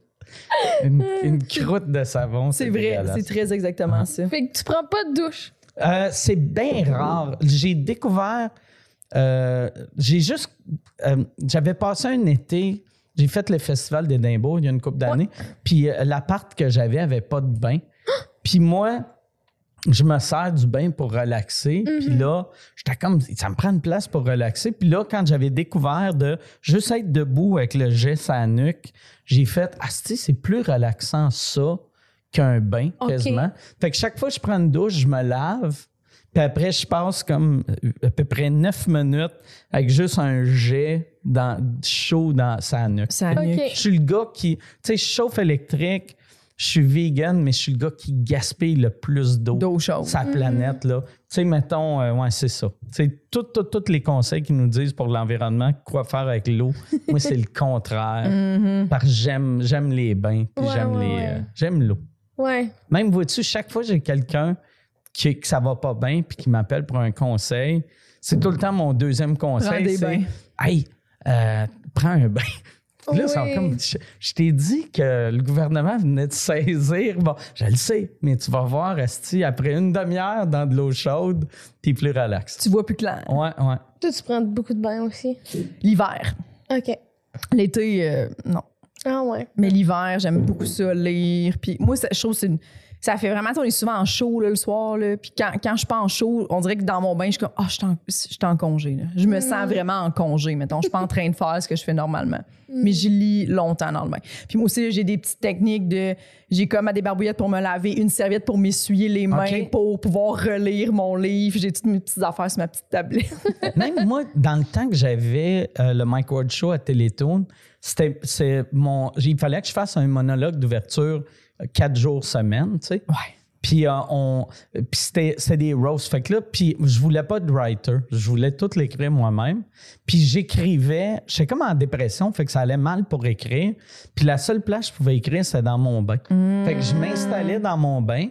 Une, une croûte de savon. C'est vrai, dégueulasse. c'est très exactement ça. Fait que tu prends pas de douche. Euh, c'est bien rare. J'ai découvert. euh, j'ai juste. euh, J'avais passé un été. J'ai fait le festival d'Édimbourg il y a une couple d'années. Puis euh, l'appart que j'avais avait pas de bain. <gasps> Puis moi, je me sers du bain pour relaxer. Puis là, j'étais comme, ça me prend une place pour relaxer. Puis là, quand j'avais découvert de juste être debout avec le geste à la nuque, j'ai fait, ah, c'est plus relaxant ça qu'un bain, quasiment. Fait que chaque fois que je prends une douche, je me lave. Puis après, je passe comme euh, à peu près neuf minutes avec juste un jet dans, chaud dans sa nuque. Je suis le gars qui, tu sais, je chauffe électrique, je suis vegan, mais je suis le gars qui gaspille le plus d'eau. D'eau chaude. Sa planète, là. Tu sais, mettons, euh, ouais, c'est ça. Tu sais, tous tout, les conseils qu'ils nous disent pour l'environnement, quoi faire avec l'eau, moi, c'est le contraire. <laughs> Mhm. Parce que j'aime, j'aime les bains, puis Ouais, j'aime ouais, les, ouais. euh, j'aime l'eau. Ouais. Même, vois-tu, chaque fois que j'ai quelqu'un qui, que ça va pas bien puis qui m'appelle pour un conseil, c'est tout le temps mon deuxième conseil. Prends des c'est, bains. Hey, euh, prends un bain. <laughs> Là, comme, je, je t'ai dit que le gouvernement venait de saisir. Bon, je le sais, mais tu vas voir, Esti, après une demi-heure dans de l'eau chaude, t'es plus relax. Tu vois plus clair. Ouais, ouais. Toi, tu prends beaucoup de bains aussi? L'hiver. OK. L'été, euh, non. Ah ouais. Mais l'hiver, j'aime beaucoup ça, lire. Puis moi, ça- je trouve que c'est une- ça fait vraiment, on est souvent en show là, le soir. Là, puis quand, quand je suis pas en show, on dirait que dans mon bain, je suis comme, ah, je suis en, je en congé. là. Je me sens vraiment en congé, mettons. Je suis pas en train de faire ce que je fais normalement. Mais j'y lis longtemps dans le bain. Puis moi aussi, j'ai des petites techniques de. J'ai comme à des barbouillettes pour me laver, une serviette pour m'essuyer les mains, pour pouvoir relire mon livre. J'ai toutes mes petites affaires sur ma petite tablette. <laughs> Même moi, dans le temps que j'avais euh, le Mike Ward Show à Télétoon, c'était, c'est mon, il fallait que je fasse un monologue d'ouverture quatre jours semaine, tu sais. ouais. Puis euh, on, puis c'était, des roasts. Fait que là, puis je voulais pas de writer. Je voulais tout l'écrire moi-même. Puis j'écrivais, j'étais comme en dépression, fait que ça allait mal pour écrire. Puis la seule place que je pouvais écrire, c'était dans mon bain. Fait que je m'installais dans mon bain.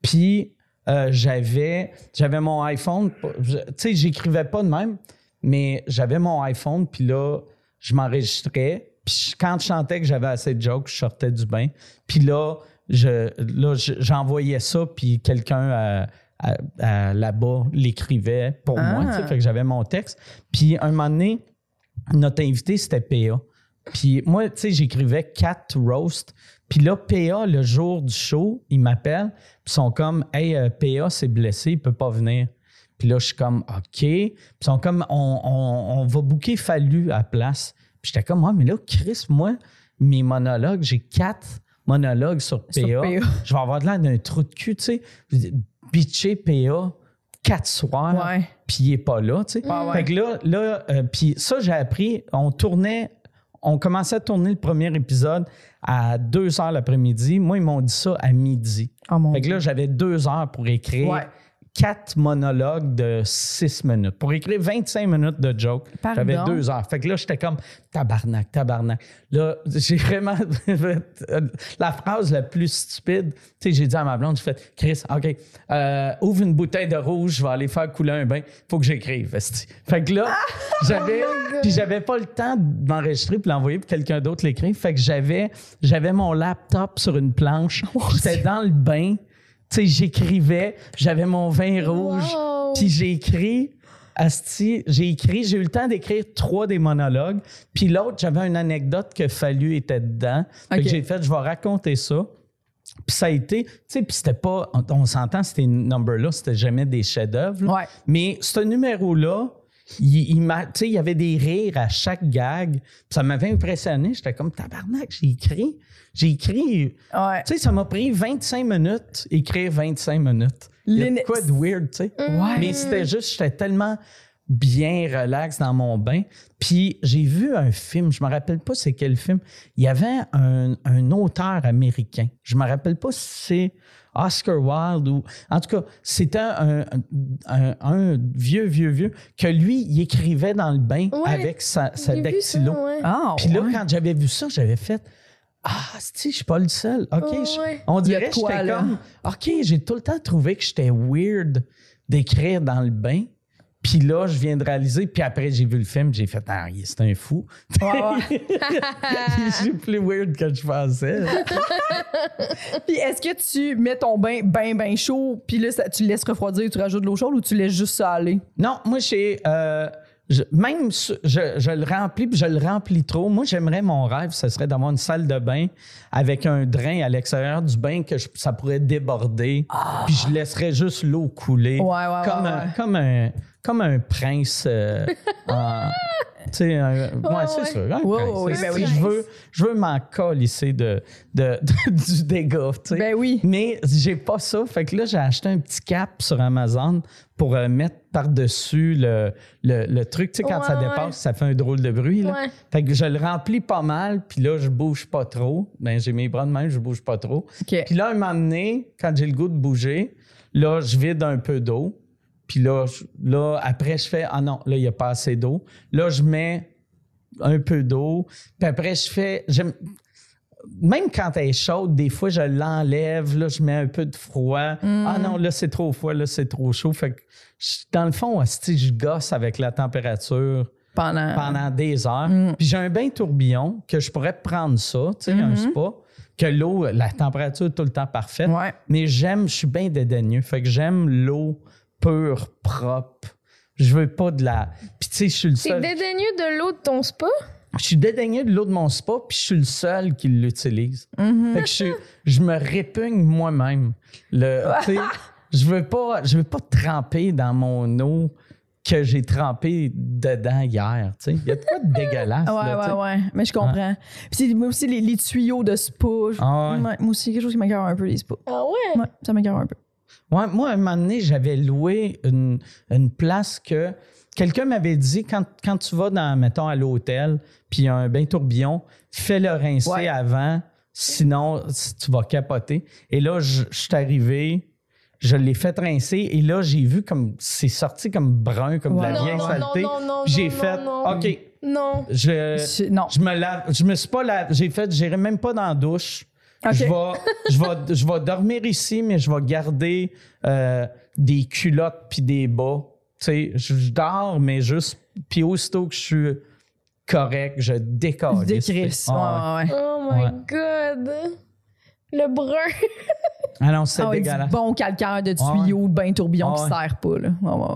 Puis euh, j'avais, j'avais mon iPhone. Tu sais, j'écrivais pas de même, mais j'avais mon iPhone. Puis là, je m'enregistrais. Puis quand je sentais que j'avais assez de jokes, je sortais du bain. Puis là, je, là, je- j'envoyais ça, puis quelqu'un à- là-bas l'écrivait pour Ah. moi. tu sais. Fait que j'avais mon texte. Puis un moment donné, notre invité, c'était PA. Puis moi, tu sais, j'écrivais quatre roasts. Puis là, PA, le jour du show, il m'appelle. Puis ils sont comme, hey, euh, PA s'est blessé, il peut pas venir. Puis là, je suis comme, OK. Puis ils sont comme, on, on- on va booker Fallu à la place. Puis j'étais comme, ouais, mais là, Chris, moi, mes monologues, j'ai quatre monologues sur PA. Sur PA. <laughs> Je vais avoir de l'air d'un trou de cul, tu sais. Bitcher PA quatre soirs puis il est pas là, tu sais. Ouais. Fait que là, là euh, puis ça, j'ai appris, on tournait, on commençait à tourner le premier épisode à 2 heures l'après-midi. Moi, ils m'ont dit ça à midi. Oh mon Fait que là, j'avais deux heures pour écrire Ouais. Quatre monologues de 6 minutes. Pour écrire 25 minutes de joke, j'avais deux heures. Fait que là, j'étais comme tabarnak, tabarnak. Là, j'ai vraiment <laughs> la phrase la plus stupide. Tu sais, j'ai dit à ma blonde, j'ai fait Chris, OK, euh, ouvre une bouteille de rouge, je vais aller faire couler un bain. Faut que j'écrive. Fait que là, <laughs> j'avais, puis j'avais pas le temps de m'enregistrer puis l'envoyer pour que quelqu'un d'autre l'écrive. Fait que j'avais, j'avais mon laptop sur une planche. J'étais dans le bain. Sais, j'écrivais, j'avais mon vin rouge, Wow. puis j'ai écrit, asti, j'ai écrit, j'ai eu le temps d'écrire trois des monologues, puis l'autre, j'avais une anecdote que Fallu était dedans. Fait Ok. que j'ai fait, je vais raconter ça. Puis ça a été, tu sais, puis c'était pas, on, on s'entend, c'était une number-là, c'était jamais des chefs-d'œuvre. là. Ouais. Mais ce numéro-là, il, il m'a- y avait des rires à chaque gag. Ça m'avait impressionné. J'étais comme, tabarnak, j'ai écrit. J'ai écrit. Ouais. Tu sais, ça m'a pris 25 minutes, écrire 25 minutes. Il y a de quoi de weird, tu sais. Ouais. Mais c'était juste, j'étais tellement bien relax dans mon bain. Puis j'ai vu un film, je me rappelle pas c'est quel film. Il y avait un, un auteur américain. Je me rappelle pas si c'est Oscar Wilde ou. En tout cas, c'était un, un- un vieux, vieux, vieux que lui, il écrivait dans le bain Ouais. avec sa, sa J'ai vu ça, dactylo. ouais. Ah, Puis là, ouais. quand j'avais vu ça, j'avais fait Ah, si, je suis pas le seul. OK, je- on dirait que quoi, j'étais là. comme OK, j'ai tout le temps trouvé que j'étais weird d'écrire dans le bain. Puis là, je viens de réaliser. Puis après, j'ai vu le film, j'ai fait Ah, c'est un fou. <laughs> Il est plus weird que je pensais. <laughs> Puis est-ce que tu mets ton bain bien, bien chaud, puis là, ça- tu le laisses refroidir, tu rajoutes de l'eau chaude ou tu laisses juste ça aller? Non, moi, j'ai. euh, je- même je, je le remplis, puis je le remplis trop. Moi, j'aimerais mon rêve, ce serait d'avoir une salle de bain avec un drain à l'extérieur du bain que je- ça pourrait déborder. Puis je laisserais juste l'eau couler. Ouais, ouais, comme, ouais, un, comme un comme un prince. euh, <laughs> en- tu sais, un- ouais, c'est ouais. ça. un prince. ben oui. Je veux, je veux m'en colisser de, de, <laughs> de- du dégât. tu sais. Ben oui. Mais j'ai pas ça. Fait que là, j'ai acheté un petit cap sur Amazon pour euh, mettre par-dessus le, le, le truc. Tu sais, quand Ouais, ça dépasse, ça fait un drôle de bruit. Là. Fait que je le remplis pas mal, puis là, je bouge pas trop. Ben, j'ai mes bras de main, je bouge pas trop. Puis là, un moment donné, quand j'ai le goût de bouger, là, je vide un peu d'eau. Puis là, je- là, après, je fais Ah non, là, il n'y a pas assez d'eau. Là, je mets un peu d'eau. Puis après, je fais. Même quand elle est chaude, des fois, je l'enlève. Là, je mets un peu de froid. Ah non, là, c'est trop froid. Là, c'est trop chaud. Fait que, je- dans le fond, asti, je gosse avec la température pendant. pendant des heures. Mm. Puis j'ai un bain tourbillon que je pourrais prendre ça, tu sais, un Mhm. spa, que l'eau, la température est tout le temps parfaite. Ouais. Mais j'aime, je suis bien dédaigneux. Fait que j'aime l'eau pure, propre. Je veux pas de la. Puis tu sais, je suis le T'es seul. dédaigneux de l'eau de ton spa? Je suis dédaigneux de l'eau de mon spa, puis je suis le seul qui l'utilise. Mhm. Fait que je, suis- je me répugne moi-même. Le, tu sais, je veux pas, je veux pas tremper dans mon eau que j'ai trempé dedans hier. tu sais. Il y a de quoi de <laughs> dégueulasse. Ouais, là, ouais, ouais. Mais je comprends. Puis c'est- moi aussi, les, les tuyaux de spa. je- Ah ouais. Moi aussi, quelque chose qui m'écœure un peu, les spas. Ah ouais? Ouais, ça m'écœure un peu. Ouais, moi, à un moment donné, j'avais loué une, une place que quelqu'un m'avait dit quand, quand tu vas dans, mettons, à l'hôtel, puis il y a un bain tourbillon, fais-le rincer Ouais. avant, sinon si tu vas capoter. Et là, je je suis arrivé, je l'ai fait rincer, et là, j'ai vu comme c'est sorti comme brun, comme de la. Non, vieille non, saleté. non, non, non, J'ai fait, non. OK, Non. je, Je- non. je me lave, je me suis pas lavé, j'ai fait, j'irai même pas dans la douche. Je, vais, je, vais, je vais dormir ici, mais je vais garder euh, des culottes puis des bas. Tu sais, je, je dors, mais juste. Puis aussitôt que je suis correct, je décolle. Décrisse. Ouais, ouais. Oh my Ouais. god. Le brun. Ah non, c'est Ah ouais, dégueulasse. du bon calcaire de tuyau, de bain tourbillon Ah qui ouais. sert pas, là.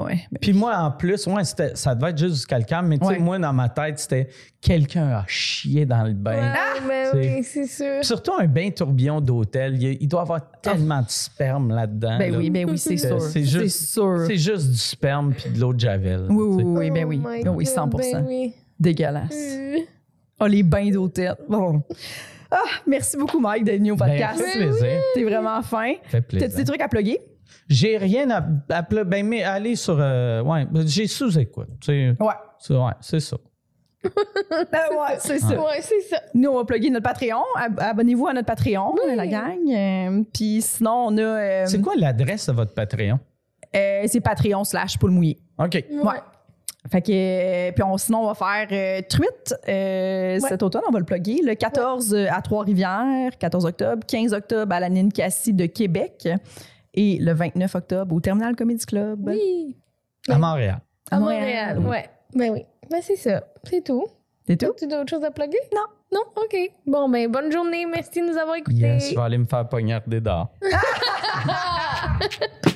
Mais- Puis moi, en plus, ouais, c'était- ça devait être juste du calcaire, mais tu sais, moi, dans ma tête, c'était quelqu'un a chié dans le bain. Ben C'est- oui, c'est sûr. Surtout un bain tourbillon d'hôtel, il, doit avoir tellement de sperme là-dedans. Ben là. oui, ben oui, c'est sûr. c'est juste- sûr. C'est juste du sperme puis de l'eau de Javel. Oui, oui, oui, ben oui. Oh Ben oui, God, 100 Ben oui. Dégueulasse. Euh, Oh, les bains d'hôtel. Bon. Ah, merci beaucoup, Mike, d'être venu au Ben, podcast. ça fait plaisir. T'es vraiment fin. Ça fait plaisir. T'as-tu des trucs à plugger? J'ai rien à, à pla- ben, mais aller sur. euh, ouais, j'ai sous-écoute. Ouais. C'est ouais, c'est ça. <laughs> Euh, ouais, c'est ça. Ouais, c'est ça. Nous, on va plugger notre Patreon. Ab- Abonnez-vous à notre Patreon, la gang. Euh, Puis sinon, on a. euh, C'est quoi l'adresse de votre Patreon? euh, c'est Patreon slash poule mouillé. OK. Ouais. Fait que, euh, puis on, sinon, on va faire euh, Truite euh, cet automne, on va le plugger. Le 14 à Trois-Rivières, 14 octobre, 15 octobre à la Ninkasi de Québec et le 29 octobre au Terminal Comedy Club Oui. À Montréal. À Montréal. Ouais. Ben oui. Ben c'est ça. C'est tout. C'est tout? Tu as d'autres choses à plugger? Non. Non? OK. Bon, ben bonne journée. Merci de nous avoir écoutés. Yes, je vais aller me faire poignarder dehors. <laughs>